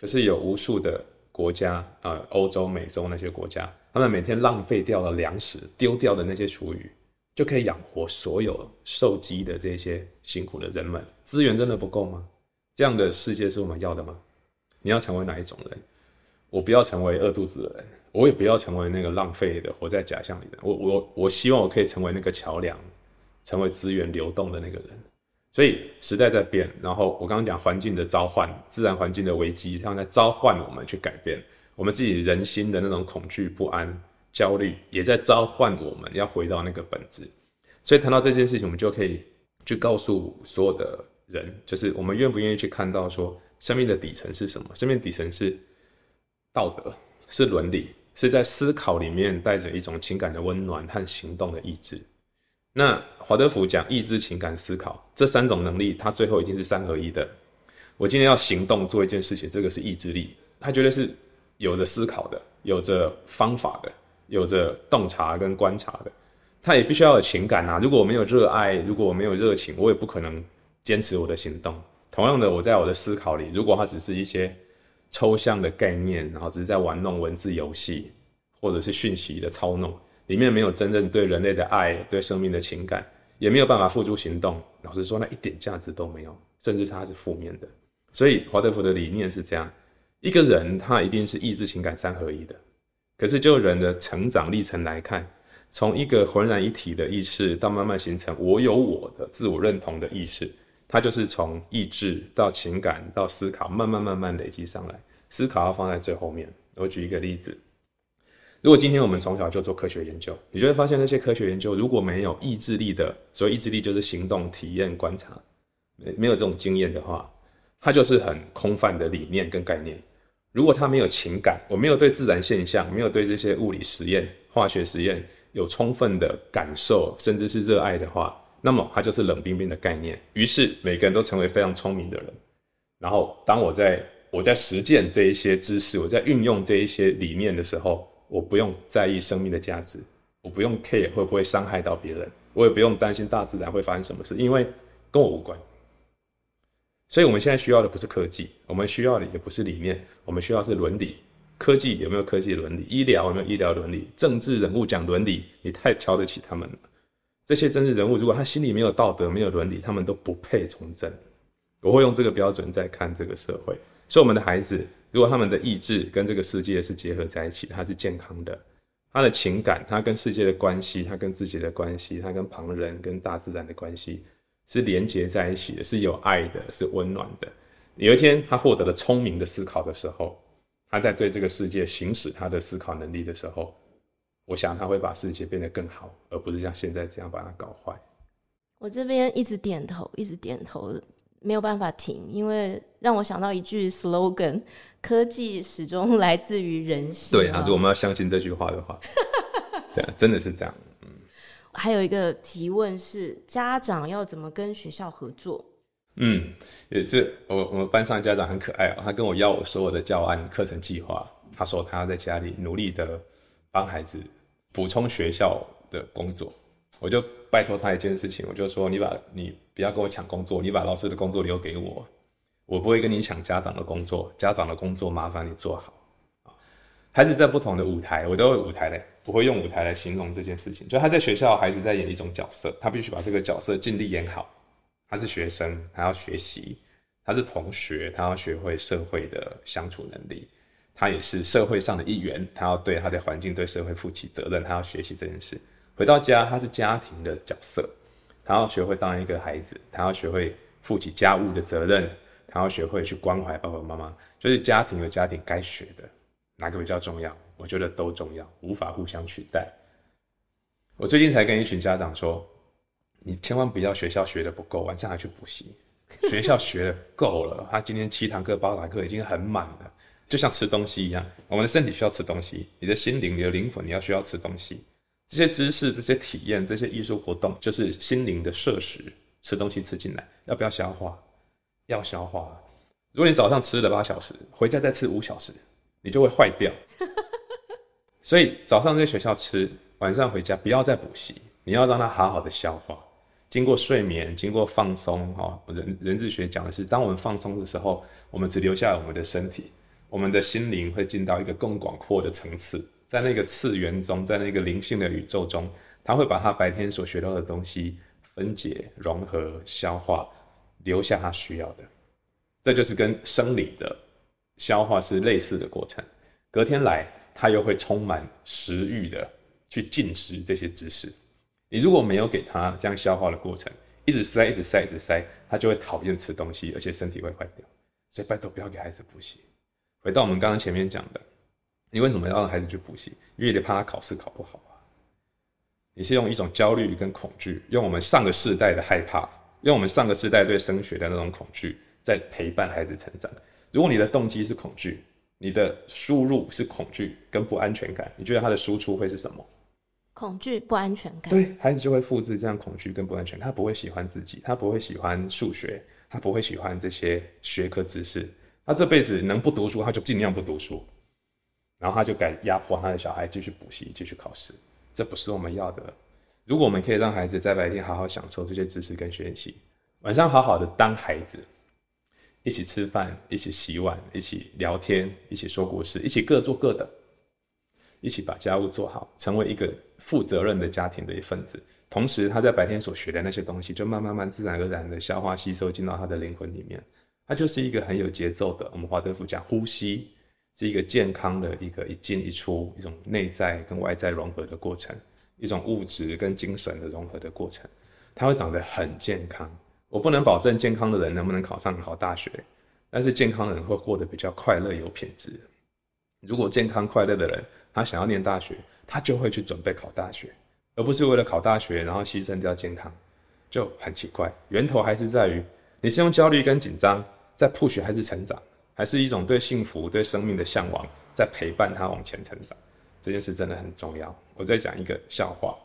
可是有无数的国家啊，欧洲、美洲那些国家，他们每天浪费掉了粮食、丢掉的那些厨余，就可以养活所有受饥的这些辛苦的人们。资源真的不够吗？这样的世界是我们要的吗？你要成为哪一种人？我不要成为饿肚子的人，我也不要成为那个浪费的、活在假象里的。我我我希望我可以成为那个桥梁，成为资源流动的那个人。所以时代在变，然后我刚刚讲环境的召唤、自然环境的危机，它在召唤我们去改变。我们自己人心的那种恐惧、不安。焦虑也在召唤我们，要回到那个本质。所以谈到这件事情，我们就可以去告诉所有的人，就是我们愿不愿意去看到说，生命的底层是什么？生命底层是道德，是伦理，是在思考里面带着一种情感的温暖和行动的意志。那华德福讲意志、情感、思考这三种能力，它最后一定是三合一的。我今天要行动做一件事情，这个是意志力，它绝对是有着思考的，有着方法的。有着洞察跟观察的，他也必须要有情感啊！如果我没有热爱，如果我没有热情，我也不可能坚持我的行动。同样的，我在我的思考里，如果它只是一些抽象的概念，然后只是在玩弄文字游戏，或者是讯息的操弄，里面没有真正对人类的爱、对生命的情感，也没有办法付诸行动。老实说，那一点价值都没有，甚至它是负面的。所以，华德福的理念是这样：一个人他一定是意志、情感三合一的。可是，就人的成长历程来看，从一个浑然一体的意识，到慢慢形成我有我的自我认同的意识，它就是从意志到情感到思考，慢慢慢慢累积上来。思考要放在最后面。我举一个例子：如果今天我们从小就做科学研究，你就会发现那些科学研究如果没有意志力的，所以意志力就是行动、体验、观察，没没有这种经验的话，它就是很空泛的理念跟概念。如果它没有情感，我没有对自然现象，没有对这些物理实验、化学实验有充分的感受，甚至是热爱的话，那么它就是冷冰冰的概念。于是每个人都成为非常聪明的人。然后当我在我在实践这一些知识，我在运用这一些理念的时候，我不用在意生命的价值，我不用 care 会不会伤害到别人，我也不用担心大自然会发生什么事，因为跟我无关。所以，我们现在需要的不是科技，我们需要的也不是理念，我们需要是伦理。科技有没有科技伦理？医疗有没有医疗伦理？政治人物讲伦理，你太瞧得起他们了。这些政治人物，如果他心里没有道德、没有伦理，他们都不配从政。我会用这个标准在看这个社会。所以，我们的孩子，如果他们的意志跟这个世界是结合在一起，他是健康的，他的情感，他跟世界的关系，他跟自己的关系，他跟旁人、跟大自然的关系。是连接在一起的，是有爱的，是温暖的。有一天，他获得了聪明的思考的时候，他在对这个世界行使他的思考能力的时候，我想他会把世界变得更好，而不是像现在这样把它搞坏。我这边一直点头，一直点头，没有办法停，因为让我想到一句 slogan：科技始终 来自于人性。对啊，如果我们要相信这句话的话，对啊，真的是这样。嗯还有一个提问是：家长要怎么跟学校合作？嗯，有一次我我们班上家长很可爱哦，他跟我要我所有的教案课程计划，他说他要在家里努力的帮孩子补充学校的工作，我就拜托他一件事情，我就说你把你不要跟我抢工作，你把老师的工作留给我，我不会跟你抢家长的工作，家长的工作麻烦你做好。孩子在不同的舞台，我都有舞台嘞，我会用舞台来形容这件事情。就他在学校，孩子在演一种角色，他必须把这个角色尽力演好。他是学生，他要学习；他是同学，他要学会社会的相处能力；他也是社会上的一员，他要对他的环境、对社会负起责任。他要学习这件事。回到家，他是家庭的角色，他要学会当一个孩子，他要学会负起家务的责任，他要学会去关怀爸爸妈妈。就是家庭有家庭该学的。哪个比较重要？我觉得都重要，无法互相取代。我最近才跟一群家长说，你千万不要学校学的不够，晚上还去补习。学校学的够了，他今天七堂课、八堂课已经很满了，就像吃东西一样。我们的身体需要吃东西，你的心灵、你的灵魂，你要需要吃东西。这些知识、这些体验、这些艺术活动，就是心灵的摄食。吃东西吃进来，要不要消化？要消化。如果你早上吃了八小时，回家再吃五小时。你就会坏掉，所以早上在学校吃，晚上回家不要再补习，你要让它好好的消化。经过睡眠，经过放松，哈，人人智学讲的是，当我们放松的时候，我们只留下我们的身体，我们的心灵会进到一个更广阔的层次，在那个次元中，在那个灵性的宇宙中，他会把他白天所学到的东西分解、融合、消化，留下他需要的。这就是跟生理的消化是类似的过程。隔天来，他又会充满食欲的去进食这些知识。你如果没有给他这样消化的过程，一直塞、一直塞、一直塞，他就会讨厌吃东西，而且身体会坏掉。所以拜托不要给孩子补习。回到我们刚刚前面讲的，你为什么要让孩子去补习？因为你怕他考试考不好啊。你是用一种焦虑跟恐惧，用我们上个世代的害怕，用我们上个世代对升学的那种恐惧。在陪伴孩子成长。如果你的动机是恐惧，你的输入是恐惧跟不安全感，你觉得他的输出会是什么？恐惧、不安全感。对，孩子就会复制这样恐惧跟不安全感。他不会喜欢自己，他不会喜欢数学，他不会喜欢这些学科知识。他这辈子能不读书，他就尽量不读书，然后他就敢压迫他的小孩继续补习、继续考试。这不是我们要的。如果我们可以让孩子在白天好好享受这些知识跟学习，晚上好好的当孩子。一起吃饭，一起洗碗，一起聊天，一起说故事，一起各做各的，一起把家务做好，成为一个负责任的家庭的一份子。同时，他在白天所学的那些东西，就慢慢慢自然而然的消化吸收进到他的灵魂里面。它就是一个很有节奏的。我们华德福讲呼吸，是一个健康的一个一进一出，一种内在跟外在融合的过程，一种物质跟精神的融合的过程。它会长得很健康。我不能保证健康的人能不能考上好大学，但是健康的人会过得比较快乐有品质。如果健康快乐的人，他想要念大学，他就会去准备考大学，而不是为了考大学然后牺牲掉健康，就很奇怪。源头还是在于你是用焦虑跟紧张在 push 还是成长，还是一种对幸福、对生命的向往在陪伴他往前成长？这件事真的很重要。我再讲一个笑话：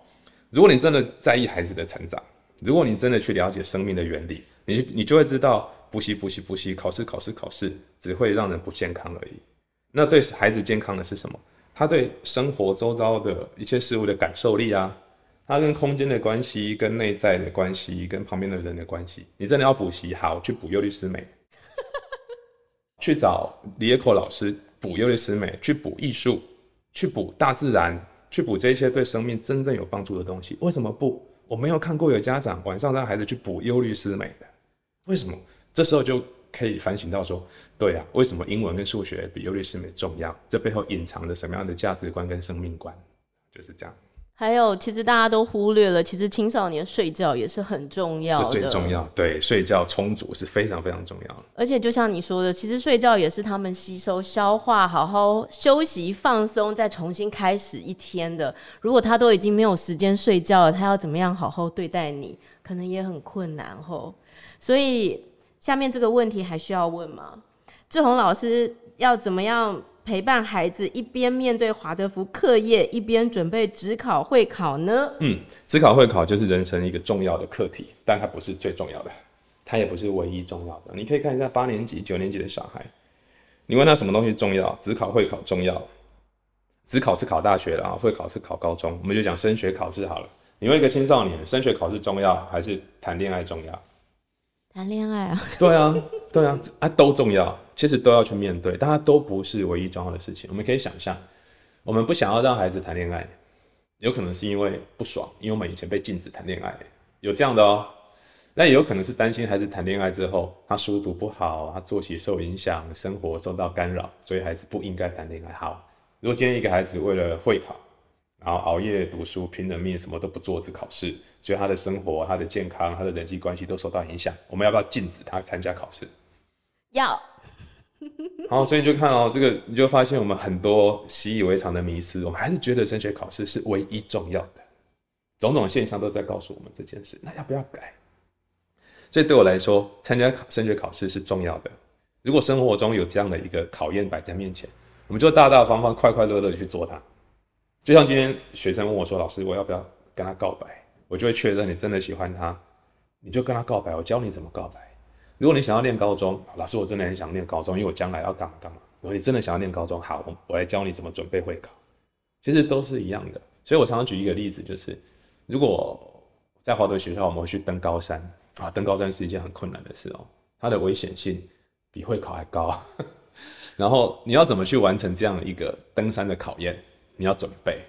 如果你真的在意孩子的成长，如果你真的去了解生命的原理，你你就会知道，补习补习补习，考试考试考试，只会让人不健康而已。那对孩子健康的是什么？他对生活周遭的一切事物的感受力啊，它跟空间的关系，跟内在的关系，跟旁边的人的关系。你真的要补习，好，去补优律思美，去找李野口老师补优律思美，去补艺术，去补大自然，去补这些对生命真正有帮助的东西。为什么不？我没有看过有家长晚上让孩子去补优律思美的，为什么？这时候就可以反省到说，对啊，为什么英文跟数学比优律思美重要？这背后隐藏着什么样的价值观跟生命观？就是这样。还有，其实大家都忽略了，其实青少年睡觉也是很重要的。这最重要，对，睡觉充足是非常非常重要的。而且就像你说的，其实睡觉也是他们吸收、消化、好好休息、放松，再重新开始一天的。如果他都已经没有时间睡觉了，他要怎么样好好对待你，可能也很困难吼。所以下面这个问题还需要问吗？志宏老师要怎么样？陪伴孩子一边面对华德福课业，一边准备职考会考呢？嗯，职考会考就是人生一个重要的课题，但它不是最重要的，它也不是唯一重要的。你可以看一下八年级、九年级的小孩，你问他什么东西重要？职考会考重要？职考是考大学了，会考是考高中，我们就讲升学考试好了。你问一个青少年，升学考试重要还是谈恋爱重要？谈恋爱啊？对啊，对啊，啊都重要。其实都要去面对，但它都不是唯一重要的事情。我们可以想象，我们不想要让孩子谈恋爱，有可能是因为不爽，因为我们以前被禁止谈恋爱，有这样的哦。那也有可能是担心孩子谈恋爱之后，他书读不好，他作息受影响，生活受到干扰，所以孩子不应该谈恋爱。好，如果今天一个孩子为了会考，然后熬夜读书，拼了命什么都不做，只考试，所以他的生活、他的健康、他的人际关系都受到影响。我们要不要禁止他参加考试？要。好，所以就看哦，这个你就发现我们很多习以为常的迷思，我们还是觉得升学考试是唯一重要的，种种现象都在告诉我们这件事。那要不要改？所以对我来说，参加升学考试是重要的。如果生活中有这样的一个考验摆在面前，我们就大大方方、快快乐乐的去做它。就像今天学生问我说：“老师，我要不要跟他告白？”我就会确认你真的喜欢他，你就跟他告白。我教你怎么告白。如果你想要念高中，老师，我真的很想念高中，因为我将来要干嘛干嘛。如果你真的想要念高中，好，我来教你怎么准备会考，其实都是一样的。所以我常常举一个例子，就是如果在华德学校，我们会去登高山啊，登高山是一件很困难的事哦，它的危险性比会考还高。然后你要怎么去完成这样一个登山的考验？你要准备，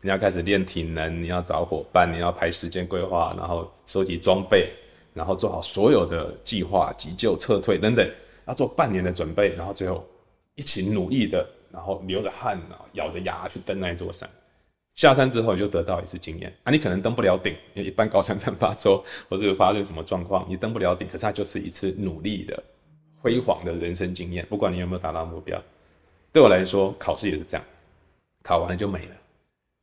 你要开始练体能，你要找伙伴，你要排时间规划，然后收集装备，然后做好所有的计划、急救、撤退等等，要做半年的准备，然后最后一起努力的，然后流着汗啊，咬着牙去登那一座山。下山之后你就得到一次经验 啊，你可能登不了顶，因为一般高山症发作或者发生什么状况，你登不了顶，可是它就是一次努力的辉煌的人生经验，不管你有没有达到目标。对我来说，考试也是这样，考完了就没了，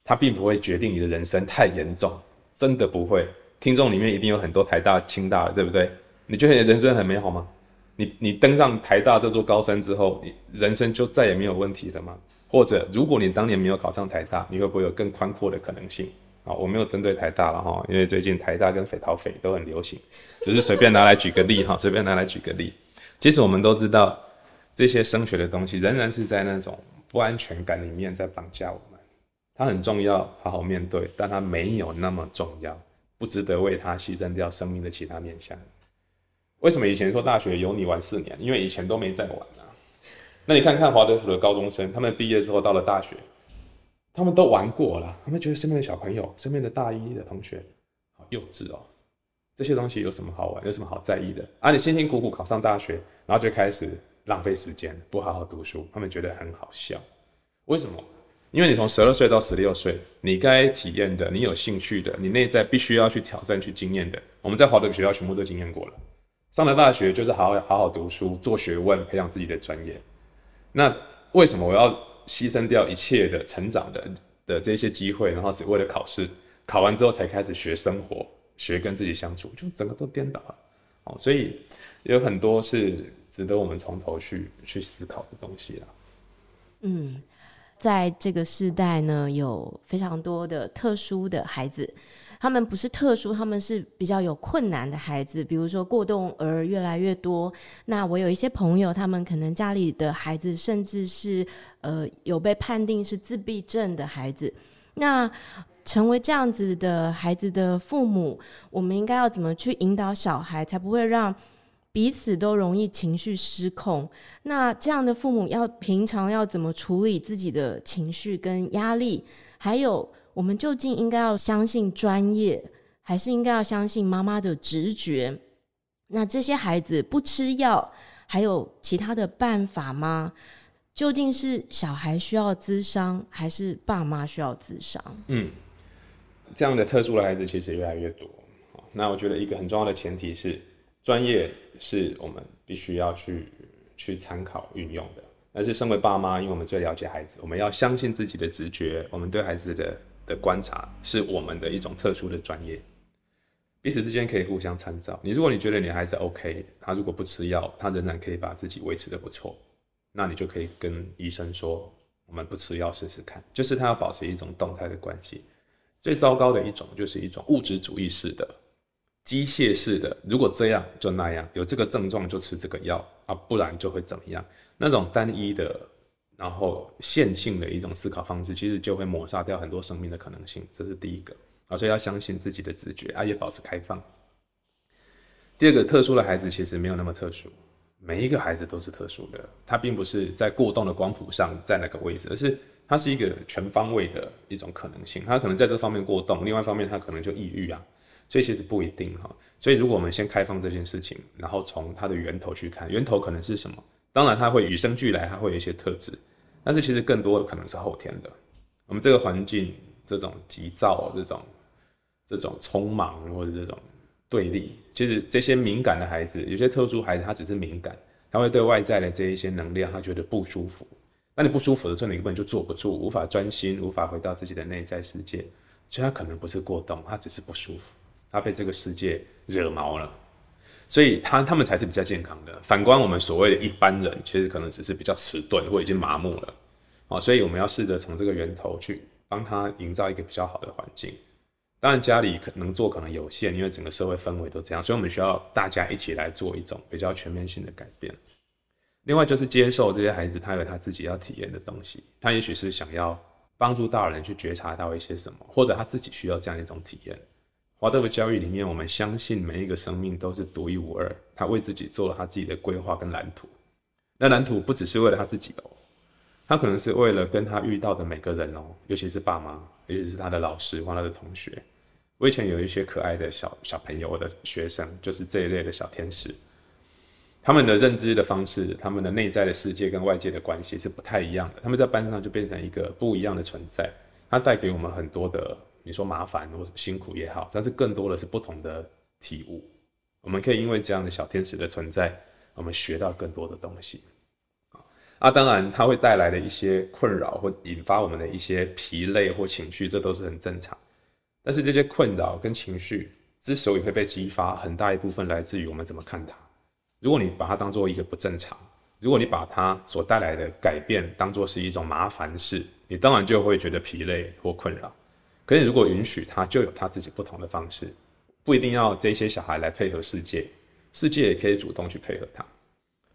它并不会决定你的人生太严重，真的不会。听众里面一定有很多台大、清大，对不对？你觉得你的人生很美好吗？你你登上台大这座高山之后，你人生就再也没有问题了吗？或者，如果你当年没有考上台大，你会不会有更宽阔的可能性？啊，我没有针对台大了哈，因为最近台大跟匪逃匪都很流行，只是随便拿来举个例哈，随便拿来举个例。其实我们都知道，这些升学的东西仍然是在那种不安全感里面在绑架我们。它很重要，好好面对，但它没有那么重要，不值得为他牺牲掉生命的其他面向。为什么以前说大学有你玩四年？因为以前都没在玩啊。那你看看华德福的高中生，他们毕业之后到了大学，他们都玩过了，他们觉得身边的小朋友、身边的大一的同学好幼稚哦。这些东西有什么好玩？有什么好在意的？啊，你辛辛苦苦考上大学，然后就开始浪费时间，不好好读书，他们觉得很好笑。为什么？因为你从十二岁到十六岁，你该体验的、你有兴趣的、你内在必须要去挑战、去经验的，我们在华德学校全部都经验过了。上了大学就是好好好好读书、做学问、培养自己的专业。那为什么我要牺牲掉一切的成长的的这些机会，然后只为了考试？考完之后才开始学生活，学跟自己相处，就整个都颠倒了。哦，所以有很多是值得我们从头去去思考的东西啦。嗯，在这个时代呢，有非常多的特殊的孩子。他们不是特殊，他们是比较有困难的孩子，比如说过动儿越来越多。那我有一些朋友，他们可能家里的孩子，甚至是呃有被判定是自闭症的孩子。那成为这样子的孩子的父母，我们应该要怎么去引导小孩，才不会让彼此都容易情绪失控？那这样的父母要平常要怎么处理自己的情绪跟压力？还有。我们究竟应该要相信专业，还是应该要相信妈妈的直觉？那这些孩子不吃药，还有其他的办法吗？究竟是小孩需要咨商，还是爸妈需要咨商？嗯，这样的特殊的孩子其实越来越多。那我觉得一个很重要的前提是，专业是我们必须要去去参考运用的。但是身为爸妈，因为我们最了解孩子，我们要相信自己的直觉，我们对孩子的。的观察是我们的一种特殊的专业，彼此之间可以互相参照。你如果你觉得你孩子 OK，他如果不吃药，他仍然可以把自己维持得不错，那你就可以跟医生说，我们不吃药试试看。就是他要保持一种动态的关系。最糟糕的一种就是一种物质主义式的、机械式的，如果这样就那样，有这个症状就吃这个药啊，不然就会怎么样？那种单一的。然后线性的一种思考方式，其实就会抹杀掉很多生命的可能性，这是第一个啊，所以要相信自己的直觉啊，也保持开放。第二个，特殊的孩子其实没有那么特殊，每一个孩子都是特殊的，他并不是在过动的光谱上在那个位置，而是他是一个全方位的一种可能性，他可能在这方面过动，另外一方面他可能就抑郁啊，所以其实不一定哈。所以如果我们先开放这件事情，然后从它的源头去看，源头可能是什么？当然，他会与生俱来，他会有一些特质，但是其实更多的可能是后天的。我们这个环境，这种急躁，这种这种匆忙，或者这种对立，其实这些敏感的孩子，有些特殊孩子，他只是敏感，他会对外在的这一些能量，他觉得不舒服。那你不舒服的时候，你根本就坐不住，无法专心，无法回到自己的内在世界。其实他可能不是过动，他只是不舒服，他被这个世界惹毛了。所以他他们才是比较健康的。反观我们所谓的一般人，其实可能只是比较迟钝或已经麻木了。啊，所以我们要试着从这个源头去帮他营造一个比较好的环境。当然家里可能做可能有限，因为整个社会氛围都这样，所以我们需要大家一起来做一种比较全面性的改变。另外就是接受这些孩子，他有他自己要体验的东西。他也许是想要帮助大人去觉察到一些什么，或者他自己需要这样一种体验。华德福教育里面，我们相信每一个生命都是独一无二。他为自己做了他自己的规划跟蓝图。那蓝图不只是为了他自己哦，他可能是为了跟他遇到的每个人哦，尤其是爸妈，尤其是他的老师或他的同学。我以前有一些可爱的小小朋友，我的学生就是这一类的小天使。他们的认知的方式，他们的内在的世界跟外界的关系是不太一样的。他们在班上就变成一个不一样的存在，他带给我们很多的，你说麻烦或辛苦也好，但是更多的是不同的体悟。我们可以因为这样的小天使的存在，我们学到更多的东西。啊，当然它会带来的一些困扰或引发我们的一些疲累或情绪，这都是很正常。但是这些困扰跟情绪之所以会被激发，很大一部分来自于我们怎么看它。如果你把它当做一个不正常，如果你把它所带来的改变当做是一种麻烦事，你当然就会觉得疲累或困扰。可是如果允许他，就有他自己不同的方式，不一定要这些小孩来配合世界，世界也可以主动去配合他。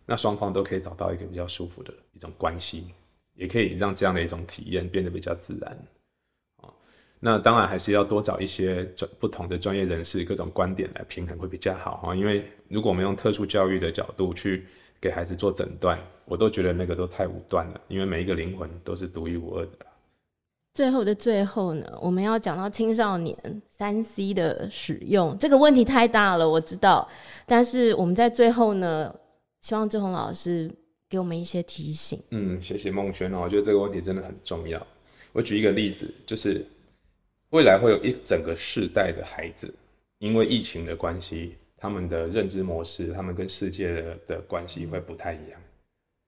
那双方都可以找到一个比较舒服的一种关系，也可以让这样的一种体验变得比较自然。啊那当然还是要多找一些专不同的专业人士，各种观点来平衡会比较好哈。因为如果我们用特殊教育的角度去给孩子做诊断，我都觉得那个都太武断了。因为每一个灵魂都是独一无二的。最后的最后呢，我们要讲到青少年三 C 的使用这个问题太大了，我知道。但是我们在最后呢，希望志宏老师给我们一些提醒。嗯，谢谢孟轩哦，我觉得这个问题真的很重要。我举一个例子，就是。未来会有一整个世代的孩子，因为疫情的关系，他们的认知模式，他们跟世界的的关系会不太一样，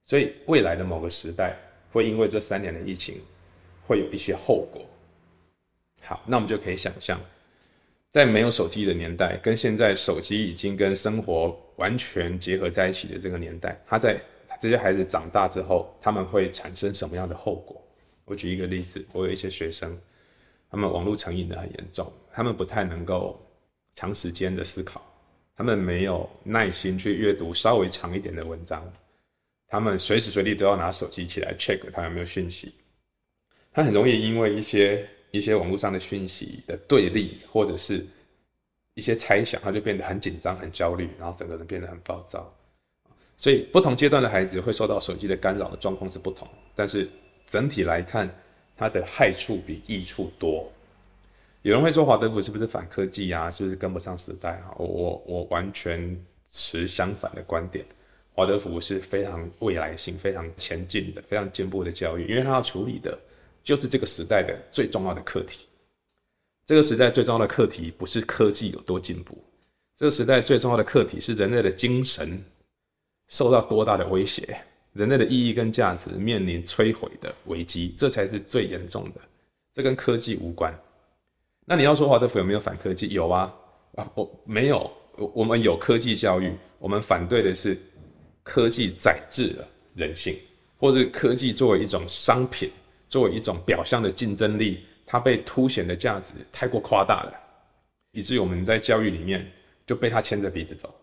所以未来的某个时代会因为这三年的疫情，会有一些后果。好，那我们就可以想象，在没有手机的年代，跟现在手机已经跟生活完全结合在一起的这个年代，他在这些孩子长大之后，他们会产生什么样的后果？我举一个例子，我有一些学生。他们网络成瘾的很严重，他们不太能够长时间的思考，他们没有耐心去阅读稍微长一点的文章，他们随时随地都要拿手机起来 check 他有没有讯息，他很容易因为一些一些网络上的讯息的对立或者是一些猜想，他就变得很紧张、很焦虑，然后整个人变得很暴躁。所以不同阶段的孩子会受到手机的干扰的状况是不同，但是整体来看。它的害处比益处多。有人会说华德福是不是反科技啊？是不是跟不上时代啊？我我我完全持相反的观点。华德福是非常未来性、非常前进的、非常进步的教育，因为它要处理的就是这个时代的最重要的课题。这个时代最重要的课题不是科技有多进步，这个时代最重要的课题是人类的精神受到多大的威胁。人类的意义跟价值面临摧毁的危机，这才是最严重的。这跟科技无关。那你要说华德福有没有反科技？有啊，啊，我没有。我们有科技教育，我们反对的是科技宰制了人性，或者科技作为一种商品，作为一种表象的竞争力，它被凸显的价值太过夸大了，以至于我们在教育里面就被它牵着鼻子走。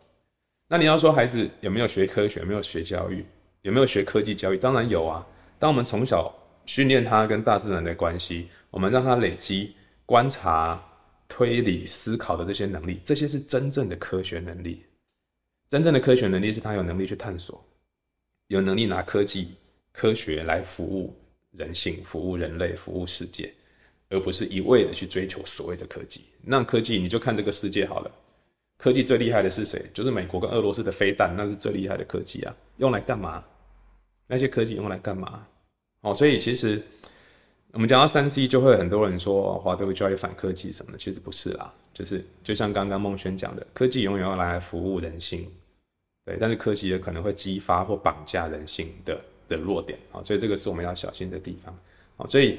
那你要说孩子有没有学科学，有没有学教育？有没有学科技教育？当然有啊！当我们从小训练他跟大自然的关系，我们让他累积观察、推理、思考的这些能力，这些是真正的科学能力。真正的科学能力是他有能力去探索，有能力拿科技、科学来服务人性、服务人类、服务世界，而不是一味的去追求所谓的科技。那科技你就看这个世界好了。科技最厉害的是谁？就是美国跟俄罗斯的飞弹，那是最厉害的科技啊！用来干嘛？那些科技用来干嘛？哦，所以其实我们讲到三 C，就会很多人说华德福教育反科技什么的，其实不是啦。就是就像刚刚孟轩讲的，科技永远要来服务人性，对，但是科技也可能会激发或绑架人性的的弱点啊，所以这个是我们要小心的地方啊，所以。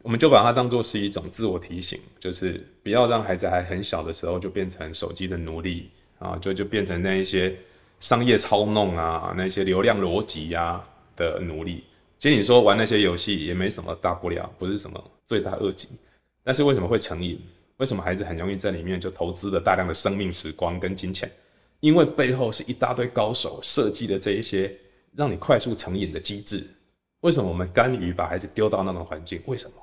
我们就把它当做是一种自我提醒，就是不要让孩子还很小的时候就变成手机的奴隶啊，就就变成那一些商业操弄啊，那些流量逻辑呀的奴隶。其实你说玩那些游戏也没什么大不了，不是什么罪大恶极。但是为什么会成瘾？为什么孩子很容易在里面就投资了大量的生命时光跟金钱？因为背后是一大堆高手设计的这一些让你快速成瘾的机制。为什么我们甘于把孩子丢到那种环境？为什么？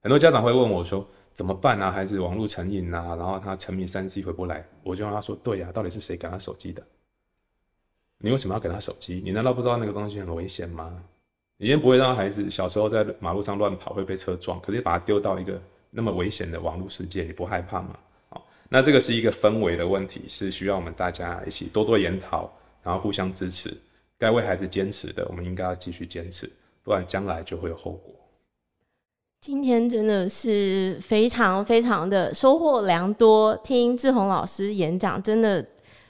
很多家长会问我说：“怎么办啊？孩子网络成瘾啊，然后他沉迷三 C 回不来。”我就让他说：“对呀、啊，到底是谁给他手机的？你为什么要给他手机？你难道不知道那个东西很危险吗？你今天不会让孩子小时候在马路上乱跑会被车撞，可是把他丢到一个那么危险的网络世界，你不害怕吗？好，那这个是一个氛围的问题，是需要我们大家一起多多研讨，然后互相支持。该为孩子坚持的，我们应该要继续坚持，不然将来就会有后果。今天真的是非常非常的收获良多，听志宏老师演讲，真的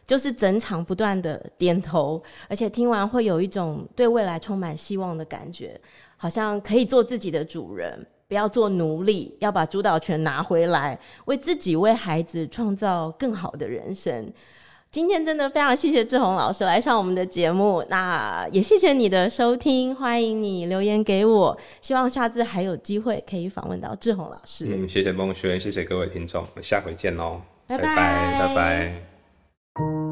就是整场不断的点头，而且听完会有一种对未来充满希望的感觉，好像可以做自己的主人，不要做奴隶，要把主导权拿回来，为自己、为孩子创造更好的人生。今天真的非常谢谢志宏老师来上我们的节目，那也谢谢你的收听，欢迎你留言给我，希望下次还有机会可以访问到志宏老师。嗯，谢谢孟轩，谢谢各位听众，下回见喽，拜拜，拜拜。拜拜。